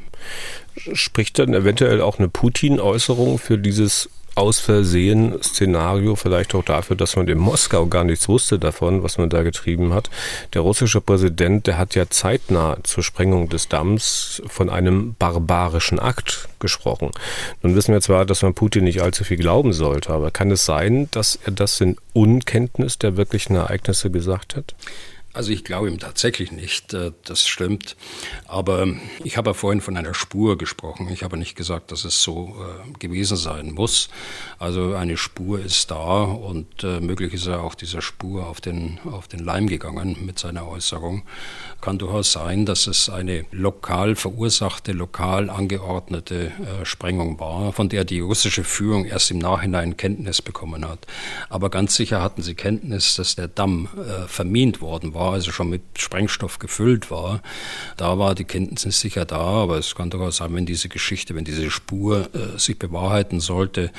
Spricht dann eventuell auch eine Putin-Äußerung für dieses aus Versehen Szenario vielleicht auch dafür, dass man in Moskau gar nichts wusste davon, was man da getrieben hat. Der russische Präsident, der hat ja zeitnah zur Sprengung des Damms von einem barbarischen Akt gesprochen. Nun wissen wir zwar, dass man Putin nicht allzu viel glauben sollte, aber kann es sein, dass er das in Unkenntnis der wirklichen Ereignisse gesagt hat? Also ich glaube ihm tatsächlich nicht, äh, das stimmt. Aber ich habe ja vorhin von einer Spur gesprochen. Ich habe nicht gesagt, dass es so äh, gewesen sein muss. Also eine Spur ist da und äh, möglich ist er auch dieser Spur auf den, auf den Leim gegangen mit seiner Äußerung. Kann durchaus sein, dass es eine lokal verursachte, lokal angeordnete Sprengung war, von der die russische Führung erst im Nachhinein Kenntnis bekommen hat. Aber ganz sicher hatten sie Kenntnis, dass der Damm vermint worden war war, also schon mit Sprengstoff gefüllt war. Da war die Kenntnis sicher da, aber es kann durchaus sein, wenn diese Geschichte, wenn diese Spur äh, sich bewahrheiten sollte,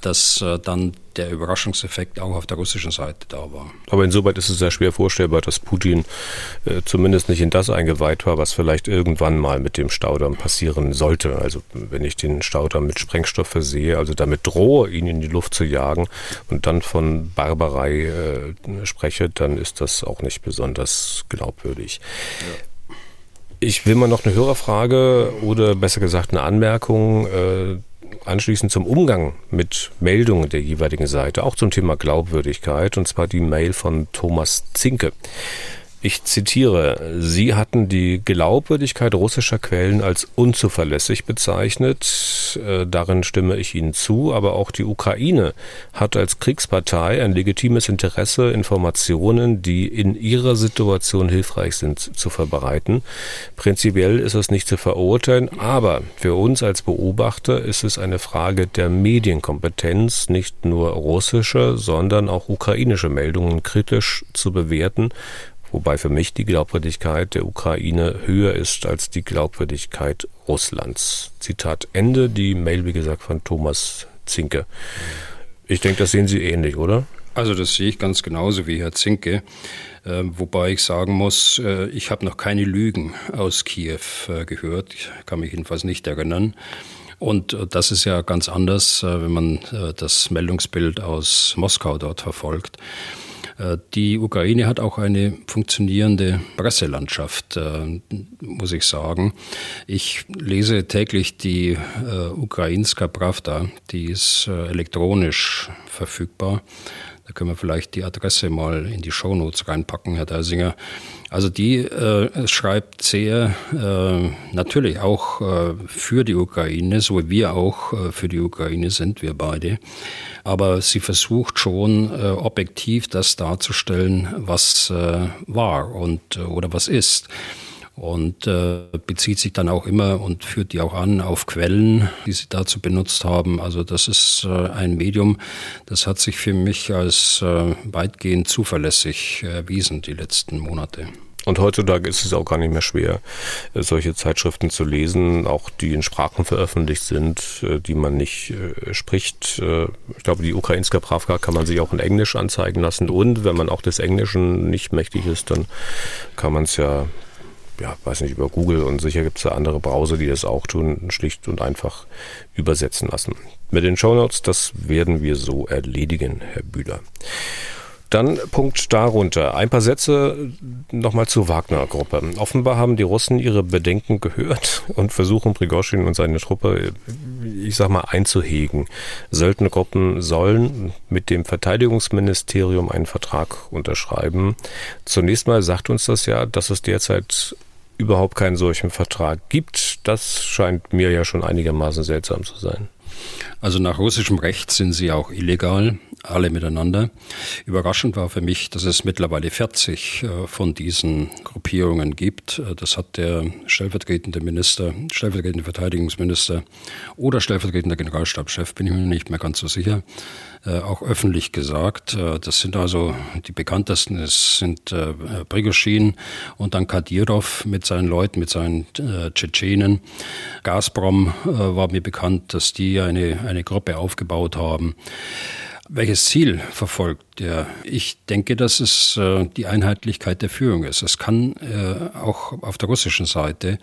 dass äh, dann der Überraschungseffekt auch auf der russischen Seite da war. Aber insoweit ist es sehr schwer vorstellbar, dass Putin äh, zumindest nicht in das eingeweiht war, was vielleicht irgendwann mal mit dem Staudamm passieren sollte. Also wenn ich den Staudamm mit Sprengstoff versehe, also damit drohe, ihn in die Luft zu jagen und dann von Barbarei äh, spreche, dann ist das auch nicht besonders glaubwürdig. Ja. Ich will mal noch eine Hörerfrage oder besser gesagt eine Anmerkung äh, anschließend zum Umgang mit Meldungen der jeweiligen Seite, auch zum Thema Glaubwürdigkeit, und zwar die Mail von Thomas Zinke. Ich zitiere, Sie hatten die Glaubwürdigkeit russischer Quellen als unzuverlässig bezeichnet. Äh, darin stimme ich Ihnen zu, aber auch die Ukraine hat als Kriegspartei ein legitimes Interesse, Informationen, die in ihrer Situation hilfreich sind, zu verbreiten. Prinzipiell ist es nicht zu verurteilen, aber für uns als Beobachter ist es eine Frage der Medienkompetenz, nicht nur russische, sondern auch ukrainische Meldungen kritisch zu bewerten wobei für mich die Glaubwürdigkeit der Ukraine höher ist als die Glaubwürdigkeit Russlands. Zitat Ende, die Mail, wie gesagt, von Thomas Zinke. Ich denke, das sehen Sie ähnlich, oder? Also das sehe ich ganz genauso wie Herr Zinke, äh, wobei ich sagen muss, äh, ich habe noch keine Lügen aus Kiew äh, gehört. Ich kann mich jedenfalls nicht erinnern. Und äh, das ist ja ganz anders, äh, wenn man äh, das Meldungsbild aus Moskau dort verfolgt. Äh, die Ukraine hat auch eine funktionierende Presselandschaft, äh, muss ich sagen. Ich lese täglich die äh, Ukrainska Pravda, die ist elektronisch verfügbar. Da können wir vielleicht die Adresse mal in die Shownotes reinpacken, Herr Deisinger. Also die äh, schreibt sehr äh, natürlich auch äh, für die Ukraine, so wie wir auch äh, für die Ukraine sind, wir beide. Aber sie versucht schon äh, objektiv das darzustellen, was äh, war und oder was ist und äh, bezieht sich dann auch immer und führt die auch an auf Quellen, die sie dazu benutzt haben. Also das ist äh, ein Medium, das hat sich für mich als äh, weitgehend zuverlässig erwiesen die letzten Monate. Und heutzutage ist es auch gar nicht mehr schwer, äh, solche Zeitschriften zu lesen, auch die in Sprachen veröffentlicht sind, äh, die man nicht äh, spricht. Ich glaube, die Ukrainska Pravka kann man sich auch in Englisch anzeigen lassen. Und wenn man auch des Englischen nicht mächtig ist, dann kann man es ja ja, weiß nicht, über Google und sicher gibt es da andere Browser, die das auch tun, schlicht und einfach übersetzen lassen. Mit den Shownotes, das werden wir so erledigen, Herr Bühler. Dann Punkt darunter. Ein paar Sätze nochmal zur Wagner-Gruppe. Offenbar haben die Russen ihre Bedenken gehört und versuchen Prigoschin und seine Truppe, ich sag mal, einzuhegen. Söldnergruppen sollen mit dem Verteidigungsministerium einen Vertrag unterschreiben. Zunächst mal sagt uns das ja, dass es derzeit überhaupt keinen solchen Vertrag gibt. Das scheint mir ja schon einigermaßen seltsam zu sein. Also nach russischem Recht sind sie auch illegal, alle miteinander. Überraschend war für mich, dass es mittlerweile 40 äh, von diesen Gruppierungen gibt. Äh, das hat der stellvertretende Minister, stellvertretende Verteidigungsminister oder stellvertretender Generalstabschef, bin ich mir nicht mehr ganz so sicher, auch öffentlich gesagt. Das sind also die bekanntesten, es sind Prigoschin und dann Kadyrov mit seinen Leuten, mit seinen Tschetschenen. Gazprom war mir bekannt, dass die eine eine Gruppe aufgebaut haben. Welches Ziel verfolgt er? Ich denke, dass es äh, die Einheitlichkeit der Führung ist. Es kann äh, auch auf der russischen Seite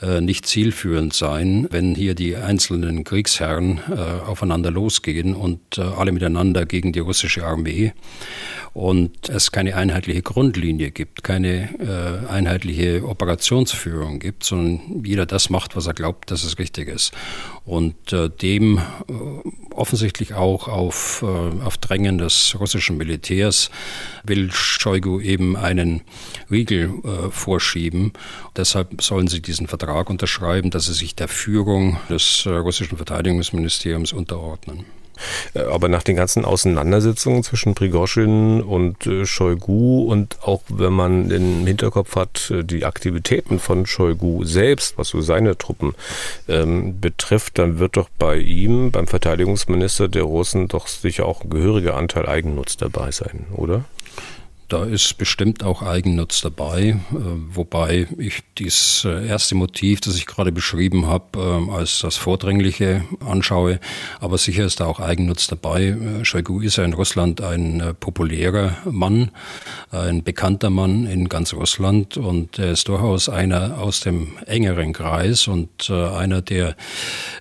äh, nicht zielführend sein, wenn hier die einzelnen Kriegsherren äh, aufeinander losgehen und äh, alle miteinander gegen die russische Armee und es keine einheitliche Grundlinie gibt, keine äh, einheitliche Operationsführung gibt, sondern jeder das macht, was er glaubt, dass es richtig ist. Und äh, dem äh, offensichtlich auch auf, äh, auf Drängen des russischen Militärs will Shoigu eben einen Riegel äh, vorschieben. Deshalb sollen sie diesen Vertrag unterschreiben, dass sie sich der Führung des äh, russischen Verteidigungsministeriums unterordnen. Äh, aber nach den ganzen Auseinandersetzungen zwischen Prigozhin und äh, Shoigu und auch wenn man im Hinterkopf hat, äh, die Aktivitäten von Shoigu selbst, was so seine Truppen ähm, betrifft, dann wird doch bei ihm, beim Verteidigungsminister der Russen, doch sicher auch ein gehöriger Anteil Eigennutz dabei sein, oder? Da ist bestimmt auch Eigennutz dabei, äh, wobei ich dieses äh, erste Motiv, das ich gerade beschrieben habe, ähm, als das Vordringliche anschaue. Aber sicher ist da auch Eigennutz dabei. Äh, Shoigu ist ja in Russland ein populärer Mann, ein bekannter Mann in ganz Russland und er ist durchaus einer aus dem engeren Kreis und einer, der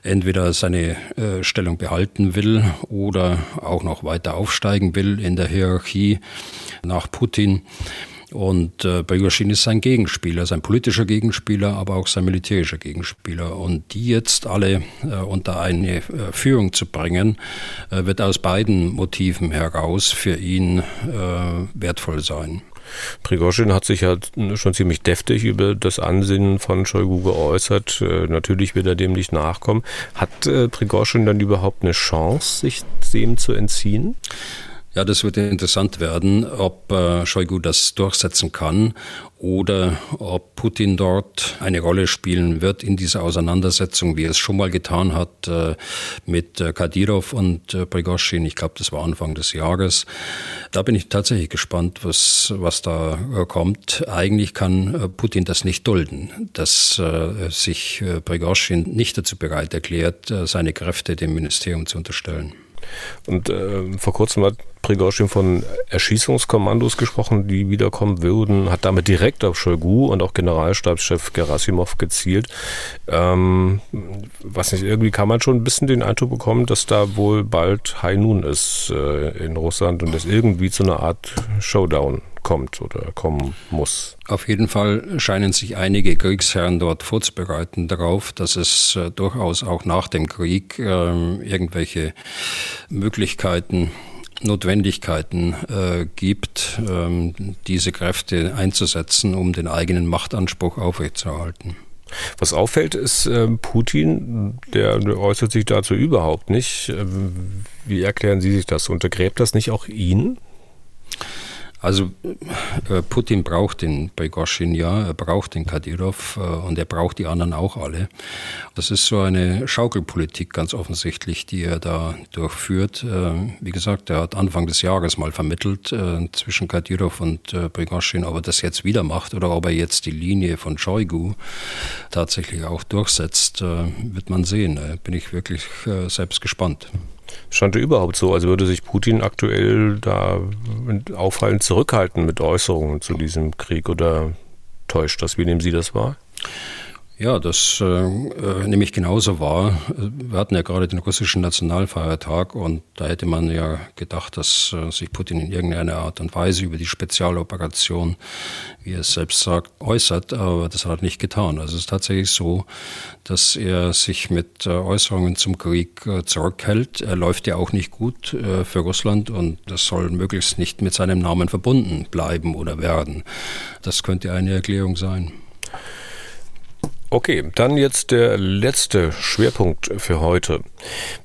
entweder seine Stellung behalten will oder auch noch weiter aufsteigen will in der Hierarchie nach Putin. Und äh, Prigozhin ist sein Gegenspieler, sein politischer Gegenspieler, aber auch sein militärischer Gegenspieler. Und die jetzt alle äh, unter eine äh, Führung zu bringen, äh, wird aus beiden Motiven heraus für ihn äh, wertvoll sein. Prigozhin hat sich ja schon ziemlich deftig über das Ansinnen von Shoigu geäußert. Äh, natürlich wird er dem nicht nachkommen. Hat äh, Prigozhin dann überhaupt eine Chance, sich dem zu entziehen? Ja, das wird interessant werden, ob äh, Shoigu das durchsetzen kann oder ob Putin dort eine Rolle spielen wird in dieser Auseinandersetzung, wie er es schon mal getan hat äh, mit äh, Kadyrov und äh, Prigozhin. Ich glaube, das war Anfang des Jahres. Da bin ich tatsächlich gespannt, was, was da äh, kommt. Eigentlich kann äh, Putin das nicht dulden, dass äh, sich äh, Prigozhin nicht dazu bereit erklärt, äh, seine Kräfte dem Ministerium zu unterstellen. Und äh, vor kurzem hat Prigozhin von Erschießungskommandos gesprochen, die wiederkommen würden, hat damit direkt auf Shoigu und auch Generalstabschef Gerasimov gezielt. Ähm, was nicht, irgendwie kann man schon ein bisschen den Eindruck bekommen, dass da wohl bald High Noon ist äh, in Russland und es irgendwie zu einer Art Showdown kommt oder kommen muss. Auf jeden Fall scheinen sich einige Kriegsherren dort vorzubereiten darauf, dass es äh, durchaus auch nach dem Krieg äh, irgendwelche Möglichkeiten Notwendigkeiten äh, gibt, ähm, diese Kräfte einzusetzen, um den eigenen Machtanspruch aufrechtzuerhalten. Was auffällt, ist äh, Putin, der, der, äußert sich dazu überhaupt nicht. Äh, wie erklären Sie sich das? Untergräbt das nicht auch ihn? Also äh, Putin braucht den Prigozhin ja, er braucht den Kadyrov äh, und er braucht die anderen auch alle. Das ist so eine Schaukelpolitik ganz offensichtlich, die er da durchführt. Äh, wie gesagt, er hat Anfang des Jahres mal vermittelt zwischen Kadyrov und Prigozhin, ob er das jetzt wieder macht oder ob er jetzt die Linie von Shoigu tatsächlich auch durchsetzt, wird man sehen. Bin ich wirklich selbst gespannt. Scheint überhaupt so, als würde sich Putin aktuell da auffallend zurückhalten mit Äußerungen zu diesem Krieg oder täuscht das? Wie nehmen Sie das wahr? Ja, das äh, äh, nehme ich genauso wahr. Wir hatten ja gerade den russischen Nationalfeiertag und da hätte man ja gedacht, dass äh, sich Putin in irgendeiner Art und Weise über die Spezialoperation, wie er es selbst sagt, äußert, aber das hat er nicht getan. Also es ist tatsächlich so, dass er sich mit äh, Äußerungen zum Krieg äh, zurückhält. Er läuft ja auch nicht gut äh, für Russland und das soll möglichst nicht mit seinem Namen verbunden bleiben oder werden. Das könnte eine Erklärung sein. Okay, dann jetzt der letzte Schwerpunkt für heute.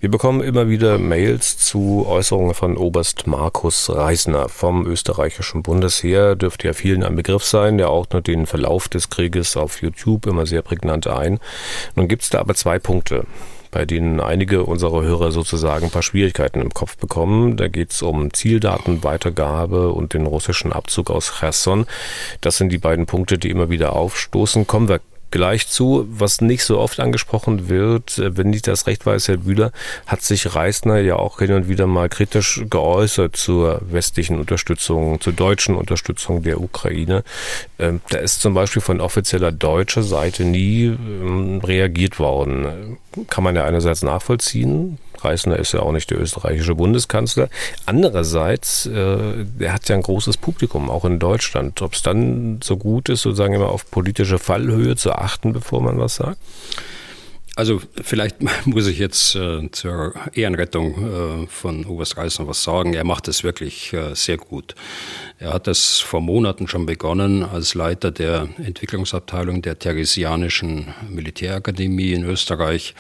Wir bekommen immer wieder Mails zu Äußerungen von Oberst Markus Reisner vom österreichischen Bundesheer. Dürfte ja vielen ein Begriff sein. Der ordnet den Verlauf des Krieges auf YouTube immer sehr prägnant ein. Nun gibt es da aber zwei Punkte bei denen einige unserer Hörer sozusagen ein paar Schwierigkeiten im Kopf bekommen. Da geht es um Zieldatenweitergabe und den russischen Abzug aus Cherson. Das sind die beiden Punkte, die immer wieder aufstoßen. Kommen wir gleich zu. Was nicht so oft angesprochen wird, äh, wenn ich das recht weiß, Herr Bühler, hat sich Reisner ja auch hin und wieder mal kritisch geäußert zur westlichen Unterstützung, zur deutschen Unterstützung der Ukraine. Ähm, da ist zum Beispiel von offizieller deutscher Seite nie ähm, reagiert worden. Kann man ja einerseits nachvollziehen. Reisner ist ja auch nicht der österreichische Bundeskanzler. Andererseits, äh, er hat ja ein großes Publikum, auch in Deutschland. Ob es dann so gut ist, sozusagen immer auf politische Fallhöhe zu achten, bevor man was sagt? Also vielleicht muss ich jetzt äh, zur Ehrenrettung äh, von Oberst Reisner was sagen. Er macht es wirklich äh, sehr gut. Er hat das vor Monaten schon begonnen als Leiter der Entwicklungsabteilung der Theresianischen Militärakademie in Österreich.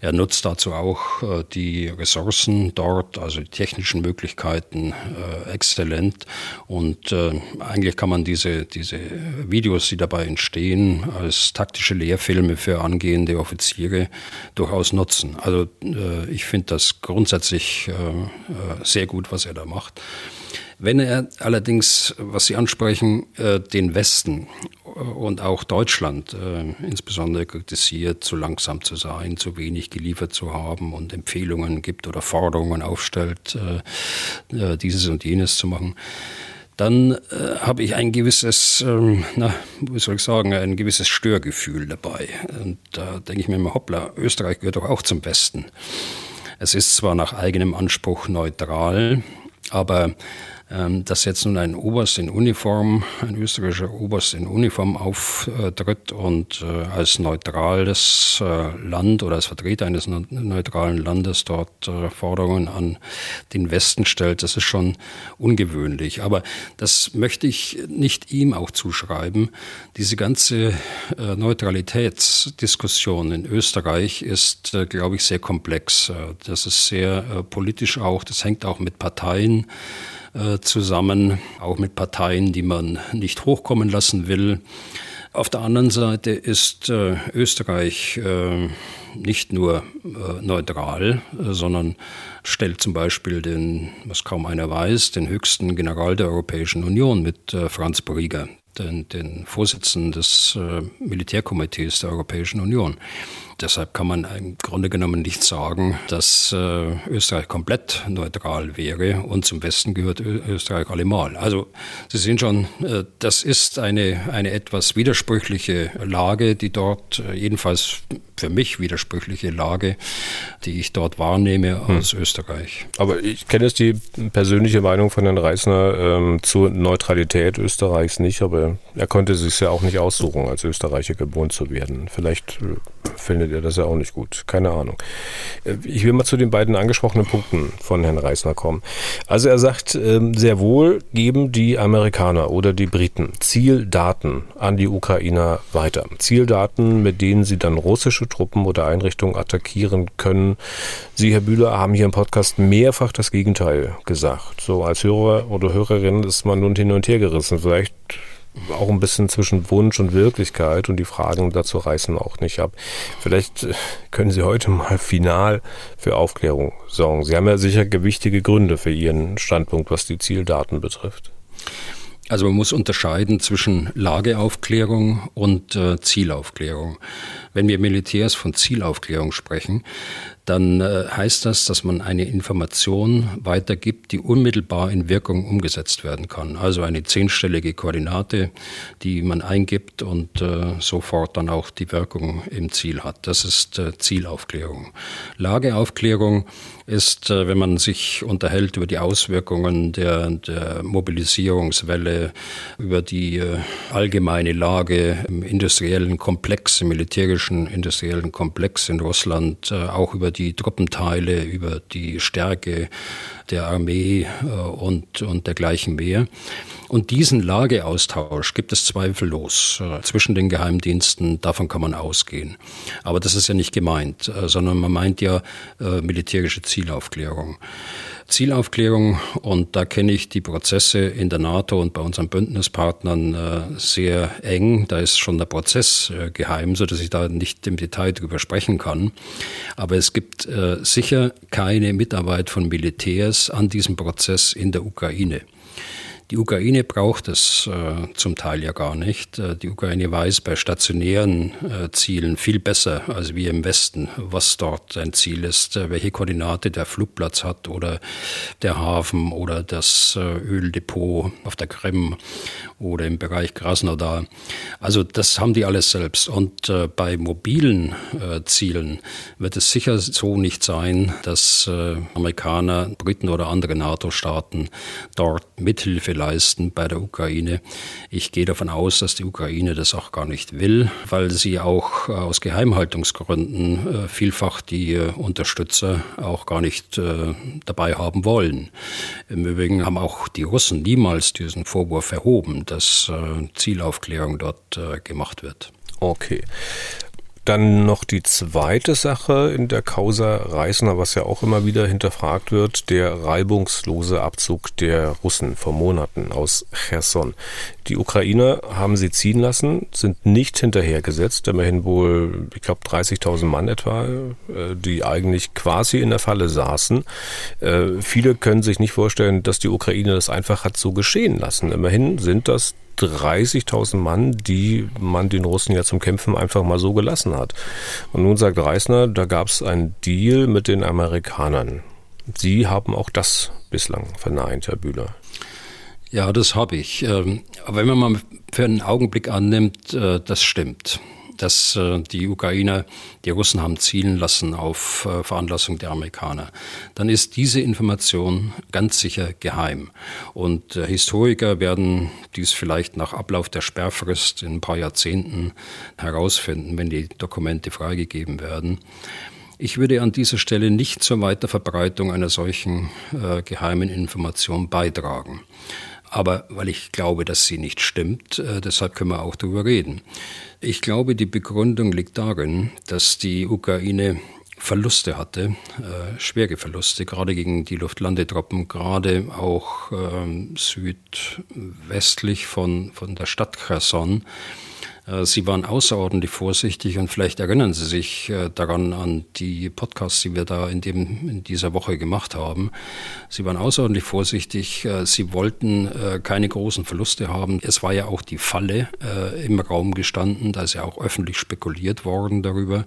Er nutzt dazu auch äh, die Ressourcen dort, also die technischen Möglichkeiten äh, exzellent. Und äh, eigentlich kann man diese, diese Videos, die dabei entstehen, als taktische Lehrfilme für angehende Offiziere Tage durchaus nutzen. Also äh, ich finde das grundsätzlich äh, äh, sehr gut, was er da macht. Wenn er allerdings, was Sie ansprechen, äh, den Westen und auch Deutschland äh, insbesondere kritisiert, zu langsam zu sein, zu wenig geliefert zu haben und Empfehlungen gibt oder Forderungen aufstellt, äh, dieses und jenes zu machen, dann äh, habe ich ein gewisses, ähm, na, wie soll ich sagen, ein gewisses Störgefühl dabei. Und da denke ich mir immer, hoppla, Österreich gehört doch auch zum Westen. Es ist zwar nach eigenem Anspruch neutral, aber dass jetzt nun ein Oberst in Uniform, ein österreichischer Oberst in Uniform auftritt und äh, als neutrales äh, Land oder als Vertreter eines neutralen Landes dort äh, Forderungen an den Westen stellt, das ist schon ungewöhnlich. Aber das möchte ich nicht ihm auch zuschreiben. Diese ganze Neutralitätsdiskussion in Österreich ist, glaube ich, sehr komplex. Das ist sehr politisch auch, das hängt auch mit Parteien äh, zusammen, auch mit Parteien, die man nicht hochkommen lassen will. Auf der anderen Seite ist äh, Österreich äh, nicht nur äh, neutral, äh, sondern stellt zum Beispiel den, was kaum einer weiß, den höchsten General der Europäischen Union mit äh, Franz Brieger, den, den Vorsitzenden des Militärkomitees der Europäischen Union. Deshalb kann man im Grunde genommen nicht sagen, dass äh, Österreich komplett neutral wäre und zum Westen gehört Österreich allemal. Also Sie sehen schon, äh, das ist eine, eine etwas widersprüchliche Lage, die dort äh, jedenfalls für mich widersprüchliche Lage, die ich dort wahrnehme hm. aus hm. Österreich. Aber ich kenne jetzt die persönliche Meinung von Herrn Reisner ähm, zur Neutralität Österreichs nicht, aber er konnte sich ja auch nicht aussuchen, als Österreicher geboren zu werden. Vielleicht äh, findet er das ja auch nicht gut. Keine Ahnung. Äh, ich will mal zu den beiden angesprochenen Punkten von Herrn Reisner kommen. Also er sagt, ähm, sehr wohl geben die Amerikaner oder die Briten Zieldaten an die Ukrainer weiter. Zieldaten, mit denen sie dann russische Truppen oder Einrichtungen attackieren können. Sie, Herr Bühler, haben hier im Podcast mehrfach das Gegenteil gesagt. So als Hörer oder Hörerin ist man nun hin und her gerissen. Vielleicht auch ein bisschen zwischen Wunsch und Wirklichkeit und die Fragen dazu reißen auch nicht ab. Vielleicht äh, können Sie heute mal final für Aufklärung sorgen. Sie haben ja sicher gewichtige Gründe für Ihren Standpunkt, was die Zieldaten betrifft. Also man muss unterscheiden zwischen Lageaufklärung und äh, Zielaufklärung. Wenn wir Militärs von Zielaufklärung sprechen, dann äh, heißt das, dass man eine Information weitergibt, die unmittelbar in Wirkung umgesetzt werden kann. Also eine zehnstellige Koordinate, die man eingibt und äh, sofort dann auch die Wirkung im Ziel hat. Das ist äh, Zielaufklärung. Lageaufklärung ist, wenn man sich unterhält über die Auswirkungen der, der Mobilisierungswelle, über die allgemeine Lage im industriellen Komplex, im militärischen industriellen Komplex in Russland, äh, auch über die Truppenteile, über die Stärke der Armee äh, und, und dergleichen mehr. Und diesen Lageaustausch gibt es zweifellos äh, zwischen den Geheimdiensten, davon kann man ausgehen. Aber das ist ja nicht gemeint, sondern man meint ja militärische Zielaufklärung. Zielaufklärung und da kenne ich die Prozesse in der NATO und bei unseren Bündnispartnern äh, sehr eng. Da ist schon der Prozess äh, geheim, so dass ich da nicht im Detail drüber sprechen kann. Aber es gibt äh, sicher keine Mitarbeit von Militärs an diesem Prozess in der Ukraine. Die Ukraine braucht es äh, zum Teil ja gar nicht. Äh, die Ukraine weiß bei stationären äh, Zielen viel besser als wir im Westen, was dort ein Ziel ist, äh, welche Koordinate der Flugplatz hat oder der Hafen oder das äh, Öldepot auf der Krim oder im Bereich Krasnodar. Also das haben die alles selbst. Und äh, bei mobilen Zielen wird es sicher so nicht sein, dass Amerikaner, Briten oder andere NATO-Staaten dort Mithilfe leisten bei der Ukraine. Ich gehe davon aus, dass die Ukraine das auch gar nicht will, weil sie auch äh, aus Geheimhaltungsgründen äh, vielfach die äh, Unterstützer auch gar nicht dabei haben wollen. Im Übrigen haben auch die Russen niemals diesen Vorwurf erhoben, dass Zielaufklärung dort gemacht wird. Okay. Dann noch die zweite Sache in der Causa Reisner, was ja auch immer wieder hinterfragt wird, der reibungslose Abzug der Russen vor Monaten aus Cherson. Die Ukrainer haben sie ziehen lassen, sind nicht hinterhergesetzt, immerhin wohl, ich glaube, 30.000 Mann etwa, äh, die eigentlich quasi in der Falle saßen. Äh, viele können sich nicht vorstellen, dass die Ukraine das einfach hat so geschehen lassen. Immerhin sind das 30.000 Mann, die man den Russen ja zum Kämpfen einfach mal so gelassen hat. Und nun sagt Reisner, da gab es einen Deal mit den Amerikanern. Sie haben auch das bislang verneint, Herr Bühler. Ja, das habe ich. Ähm, aber wenn man mal für einen Augenblick annimmt, äh, das stimmt dass äh, die Ukrainer die Russen haben zielen lassen auf äh, Veranlassung der Amerikaner, dann ist diese Information ganz sicher geheim. Und äh, Historiker werden dies vielleicht nach Ablauf der Sperrfrist in ein paar Jahrzehnten herausfinden, wenn die Dokumente freigegeben werden. Ich würde an dieser Stelle nicht zur Weiterverbreitung einer solchen äh, geheimen Information beitragen. Aber weil ich glaube, dass sie nicht stimmt, äh, deshalb können wir auch darüber reden. Ich glaube, die Begründung liegt darin, dass die Ukraine Verluste hatte, äh, schwere Verluste, gerade gegen die Luftlandetruppen, gerade auch äh, südwestlich von, von der Stadt Cherson. Äh, Sie waren außerordentlich vorsichtig und vielleicht erinnern Sie sich äh, daran an die Podcasts, die wir da in, dem, in dieser Woche gemacht haben. Sie waren außerordentlich vorsichtig. Äh, Sie wollten keine großen Verluste haben. Es war ja auch die Falle im Raum gestanden. Da ist ja auch öffentlich spekuliert worden darüber,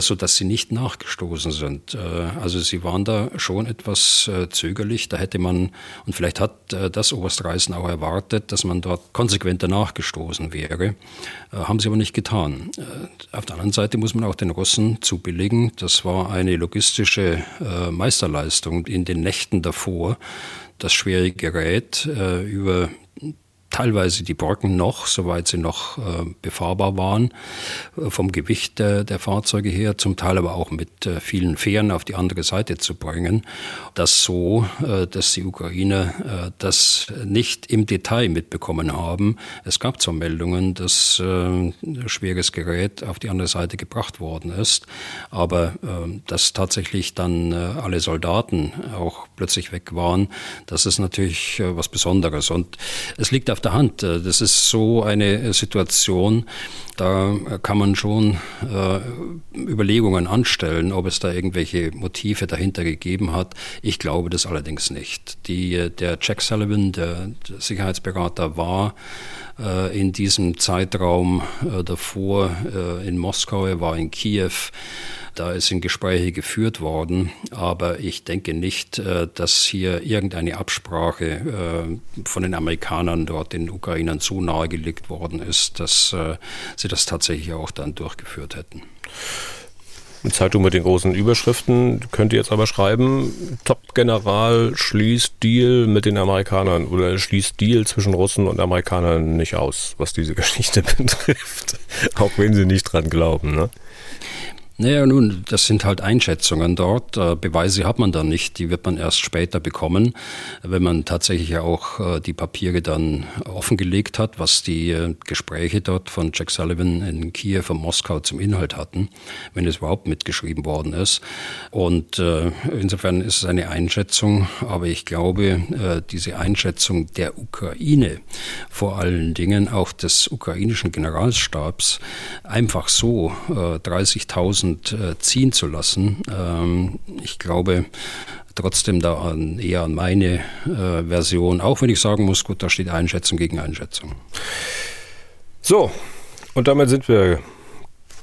so dass Sie nicht nachgestoßen sind. Also Sie waren da schon etwas zögerlich. Da hätte man, und vielleicht hat das Oberst Reisen auch erwartet, dass man dort konsequenter nachgestoßen wäre. Äh, haben sie aber nicht getan. Äh, auf der anderen Seite muss man auch den Russen zubilligen, das war eine logistische äh, Meisterleistung in den Nächten davor, das schwere Gerät über teilweise die Brücken noch, soweit sie noch äh, befahrbar waren, äh, vom Gewicht der, der, Fahrzeuge her, zum Teil aber auch mit äh, vielen Fähren auf die andere Seite zu bringen. Das so, äh, dass die Ukrainer äh, das nicht im Detail mitbekommen haben. Es gab zwar Meldungen, dass äh, schweres Gerät auf die andere Seite gebracht worden ist, aber dass tatsächlich dann alle Soldaten auch plötzlich weg waren, das ist natürlich was Besonderes. Und es liegt auf der Hand. Äh, das ist so eine Situation, da kann man schon äh, Überlegungen anstellen, ob es da irgendwelche Motive dahinter gegeben hat. Ich glaube das allerdings nicht. Die, der Jack Sullivan, der, Sicherheitsberater, war äh, in diesem Zeitraum äh, davor äh, in Moskau, er war in Kiew. Da sind Gespräche geführt worden, aber ich denke nicht, äh, dass hier irgendeine Absprache äh, von den Amerikanern dort den Ukrainern so nahegelegt worden ist, dass äh, sie das tatsächlich auch dann durchgeführt hätten. Eine Zeitung mit den großen Überschriften könnte jetzt aber schreiben, Top-General schließt Deal mit den Amerikanern oder schließt Deal zwischen Russen und Amerikanern nicht aus, was diese Geschichte betrifft. Auch wenn sie nicht dran glauben. Ne? Naja, nun, das sind halt Einschätzungen dort. Äh, Beweise hat man da nicht, die wird man erst später bekommen, wenn man tatsächlich auch äh, die Papiere dann offengelegt hat, was die äh, Gespräche dort von Jack Sullivan in Kiew und Moskau zum Inhalt hatten, wenn es überhaupt mitgeschrieben worden ist. Und insofern ist es eine Einschätzung, aber ich glaube, diese Einschätzung der Ukraine, vor allen Dingen auch des ukrainischen Generalstabs, einfach so 30.000 äh, ziehen zu lassen. Ähm, ich glaube, trotzdem da an, eher an meine äh, Version, auch wenn ich sagen muss, gut, da steht Einschätzung gegen Einschätzung. So, und damit sind wir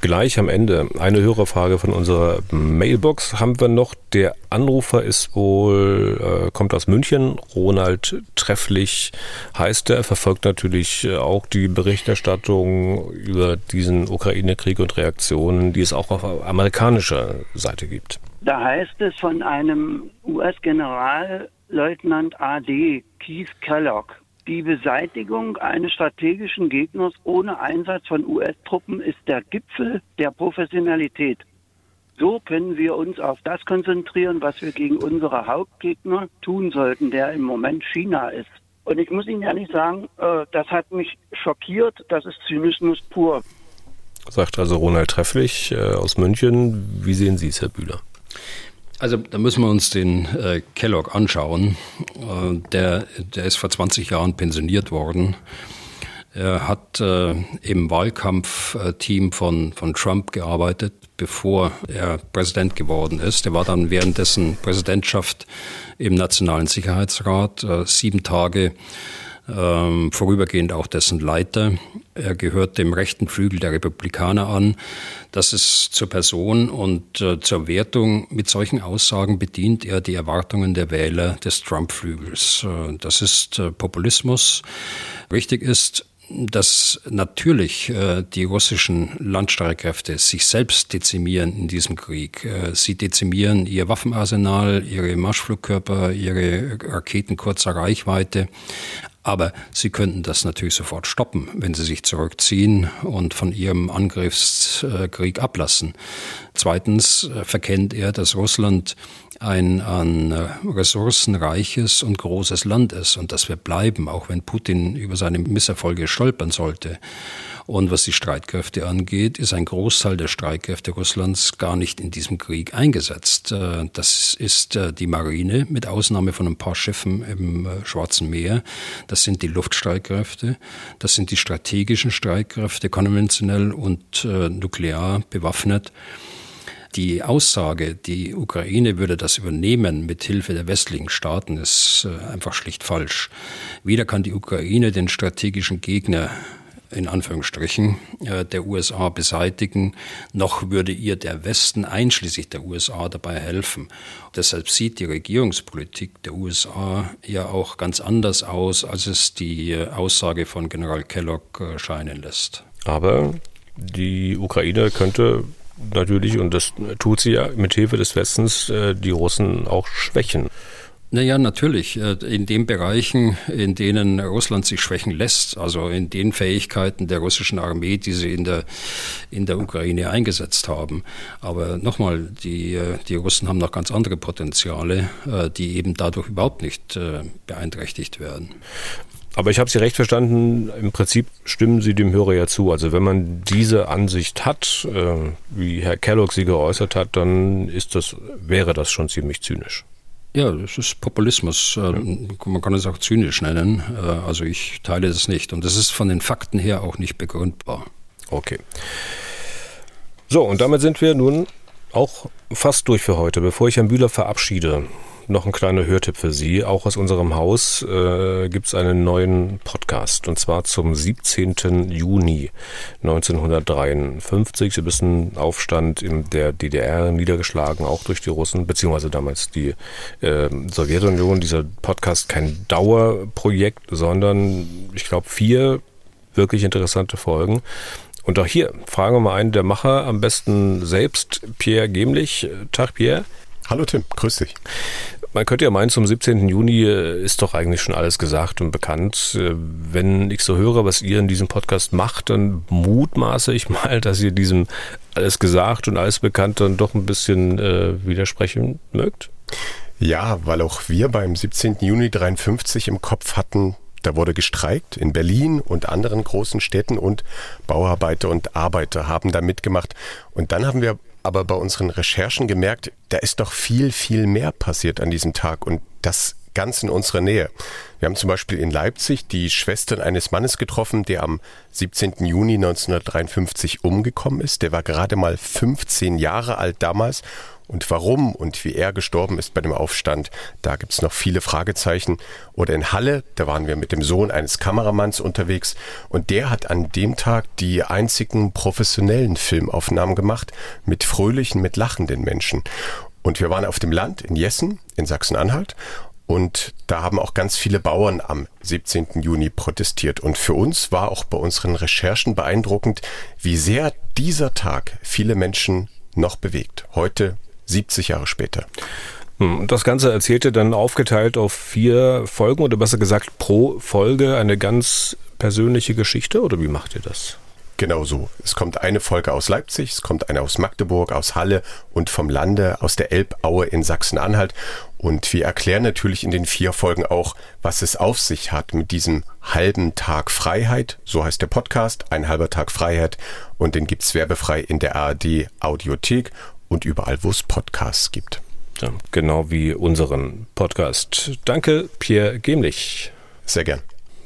gleich am Ende. Eine Hörerfrage von unserer Mailbox haben wir noch. Der Anrufer ist wohl, äh, kommt aus München. Ronald Trefflich heißt er. Verfolgt natürlich äh, auch die Berichterstattung über diesen Ukraine-Krieg und Reaktionen, die es auch auf amerikanischer Seite gibt. Da heißt es von einem US-Generalleutnant AD, Keith Kellogg, die Beseitigung eines strategischen Gegners ohne Einsatz von US-Truppen ist der Gipfel der Professionalität. So können wir uns auf das konzentrieren, was wir gegen unsere Hauptgegner tun sollten, der im Moment China ist. Und ich muss Ihnen ehrlich sagen, äh, das hat mich schockiert. Das ist Zynismus pur. Sagt also Ronald Trefflich äh, aus München. Wie sehen Sie es, Herr Bühler? Also da müssen wir uns den äh, Kellogg anschauen. Äh, der, der ist vor 20 Jahren pensioniert worden. Er hat äh, im Wahlkampfteam von, von Trump gearbeitet, bevor er Präsident geworden ist. Er war dann während dessen Präsidentschaft im Nationalen Sicherheitsrat äh, sieben Tage ähm, vorübergehend auch dessen Leiter. Er gehört dem rechten Flügel der Republikaner an. Das ist zur Person und äh, zur Wertung. Mit solchen Aussagen bedient er die Erwartungen der Wähler des Trump-Flügels. Äh, das ist äh, Populismus. Richtig ist, dass natürlich äh, die russischen Landstreitkräfte sich selbst dezimieren in diesem Krieg. Äh, sie dezimieren ihr Waffenarsenal, ihre Marschflugkörper, ihre Raketen kurzer Reichweite. Aber sie könnten das natürlich sofort stoppen, wenn sie sich zurückziehen und von ihrem Angriffskrieg ablassen. Zweitens äh, verkennt er, dass Russland ein an äh, Ressourcen reiches und großes Land ist und dass wir bleiben, auch wenn Putin über seine Misserfolge stolpern sollte. Und was die Streitkräfte angeht, ist ein Großteil der Streitkräfte Russlands gar nicht in diesem Krieg eingesetzt. Äh, das ist äh, die Marine mit Ausnahme von ein paar Schiffen im Schwarzen Meer. Das sind die Luftstreitkräfte. Das sind die strategischen Streitkräfte, konventionell und nuklear bewaffnet. Die Aussage, die Ukraine würde das übernehmen mit Hilfe der westlichen Staaten, ist einfach schlicht falsch. Weder kann die Ukraine den strategischen Gegner in Anführungsstrichen äh, der USA beseitigen, noch würde ihr der Westen einschließlich der USA dabei helfen. Deshalb sieht die Regierungspolitik der USA ja auch ganz anders aus, als es die äh, Aussage von General Kellogg äh, scheinen lässt. Aber die Ukraine könnte natürlich, und das tut sie ja mit Hilfe des Westens, die Russen auch schwächen. Naja, natürlich. Äh, in den Bereichen, in denen Russland sich schwächen lässt, also in den Fähigkeiten der russischen Armee, die sie in der, in der Ukraine eingesetzt haben. Aber nochmal, die, äh, die Russen haben noch ganz andere Potenziale, äh, die eben dadurch überhaupt nicht beeinträchtigt werden. Aber ich habe Sie recht verstanden, im Prinzip stimmen Sie dem Hörer ja zu. Also wenn man diese Ansicht hat, wie Herr Kellogg sie geäußert hat, dann ist das, wäre das schon ziemlich zynisch. Ja, das ist Populismus. Ja. Man kann es auch zynisch nennen. Äh, also ich teile das nicht. Und das ist von den Fakten her auch nicht begründbar. Okay. So, und damit sind wir nun auch fast durch für heute. Bevor ich Herrn Bühler verabschiede, noch ein kleiner Hörtipp für Sie. Auch aus unserem Haus äh, gibt es einen neuen Podcast und zwar zum 17. Juni 1953. Sie wissen, Aufstand in der DDR niedergeschlagen, auch durch die Russen, beziehungsweise damals die äh, Sowjetunion. Dieser Podcast kein Dauerprojekt, sondern ich glaube vier wirklich interessante Folgen. Und auch hier fragen wir mal einen der Macher, am besten selbst, Pierre Gemlich. Tag, Pierre. Hallo Tim, grüß dich. Man könnte ja meinen, zum 17. Juni äh, ist doch eigentlich schon alles gesagt und bekannt. Äh, wenn ich so höre, was ihr in diesem Podcast macht, dann mutmaße ich mal, dass ihr diesem alles gesagt und alles bekannt dann doch ein bisschen äh, widersprechen mögt. Ja, weil auch wir beim 17. Juni 53 im Kopf hatten, da wurde gestreikt in Berlin und anderen großen Städten und Bauarbeiter und Arbeiter haben da mitgemacht. Und dann haben wir aber bei unseren Recherchen gemerkt, da ist doch viel, viel mehr passiert an diesem Tag und das ganz in unserer Nähe. Wir haben zum Beispiel in Leipzig die Schwestern eines Mannes getroffen, der am 17. Juni 1953 umgekommen ist. Der war gerade mal 15 Jahre alt damals und warum und wie er gestorben ist bei dem Aufstand, da gibt es noch viele Fragezeichen. Oder in Halle, da waren wir mit dem Sohn eines Kameramanns unterwegs und der hat an dem Tag die einzigen professionellen Filmaufnahmen gemacht mit fröhlichen, mit lachenden Menschen. Und wir waren auf dem Land in Jessen, in Sachsen-Anhalt. Und da haben auch ganz viele Bauern am 17. Juni protestiert. Und für uns war auch bei unseren Recherchen beeindruckend, wie sehr dieser Tag viele Menschen noch bewegt. Heute 70 Jahre später. Hm, das Ganze erzählte dann aufgeteilt auf vier Folgen oder besser gesagt pro Folge eine ganz persönliche Geschichte oder wie macht ihr das? Genau so. Es kommt eine Folge aus Leipzig, es kommt eine aus Magdeburg, aus Halle und vom Lande, aus der Elbaue in Sachsen-Anhalt. Und wir erklären natürlich in den vier Folgen auch, was es auf sich hat mit diesem halben Tag Freiheit. So heißt der Podcast, ein halber Tag Freiheit. Und den gibt's werbefrei in der ARD Audiothek und überall, wo es Podcasts gibt. Ja, genau wie unseren Podcast. Danke, Pierre Gemlich. Sehr gern.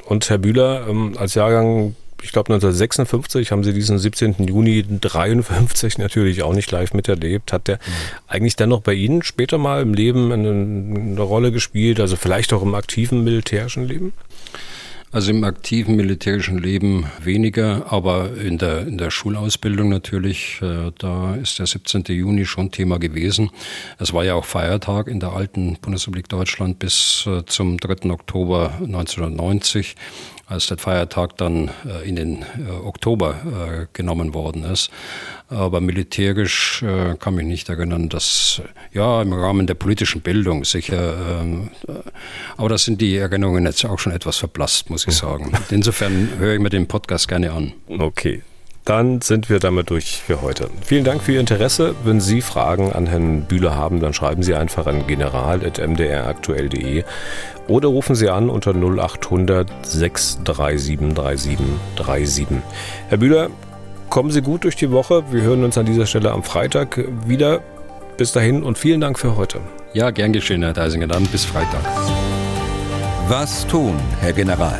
Und Herr Bühler, ähm, als Jahrgang, ich glaube 1956, haben Sie diesen 17. Juni 53 natürlich auch nicht live miterlebt. Hat der mhm. eigentlich dennoch bei Ihnen später mal im Leben eine, eine Rolle gespielt, also vielleicht auch im aktiven militärischen Leben? Also im aktiven militärischen Leben weniger, aber in der, in der Schulausbildung natürlich, äh, da ist der 17. Juni schon Thema gewesen. Es war ja auch Feiertag in der alten Bundesrepublik Deutschland bis äh, zum 3. Oktober 1990 als der Feiertag dann äh, in den äh, Oktober äh, genommen worden ist. Aber militärisch kann mich nicht erinnern, dass ja im Rahmen der politischen Bildung sicher, ähm, aber das sind die Erinnerungen jetzt auch schon etwas verblasst, muss ich sagen. Insofern höre ich mir den Podcast gerne an. Okay. Dann sind wir damit durch für heute. Vielen Dank für Ihr Interesse. Wenn Sie Fragen an Herrn Bühler haben, dann schreiben Sie einfach an general.mdraktuell.de oder rufen Sie an unter 0800 637 3737. Herr Bühler, kommen Sie gut durch die Woche. Wir hören uns an dieser Stelle am Freitag wieder. Bis dahin und vielen Dank für heute. Ja, gern geschehen, Herr Deisinger. Dann bis Freitag. Was tun, Herr General?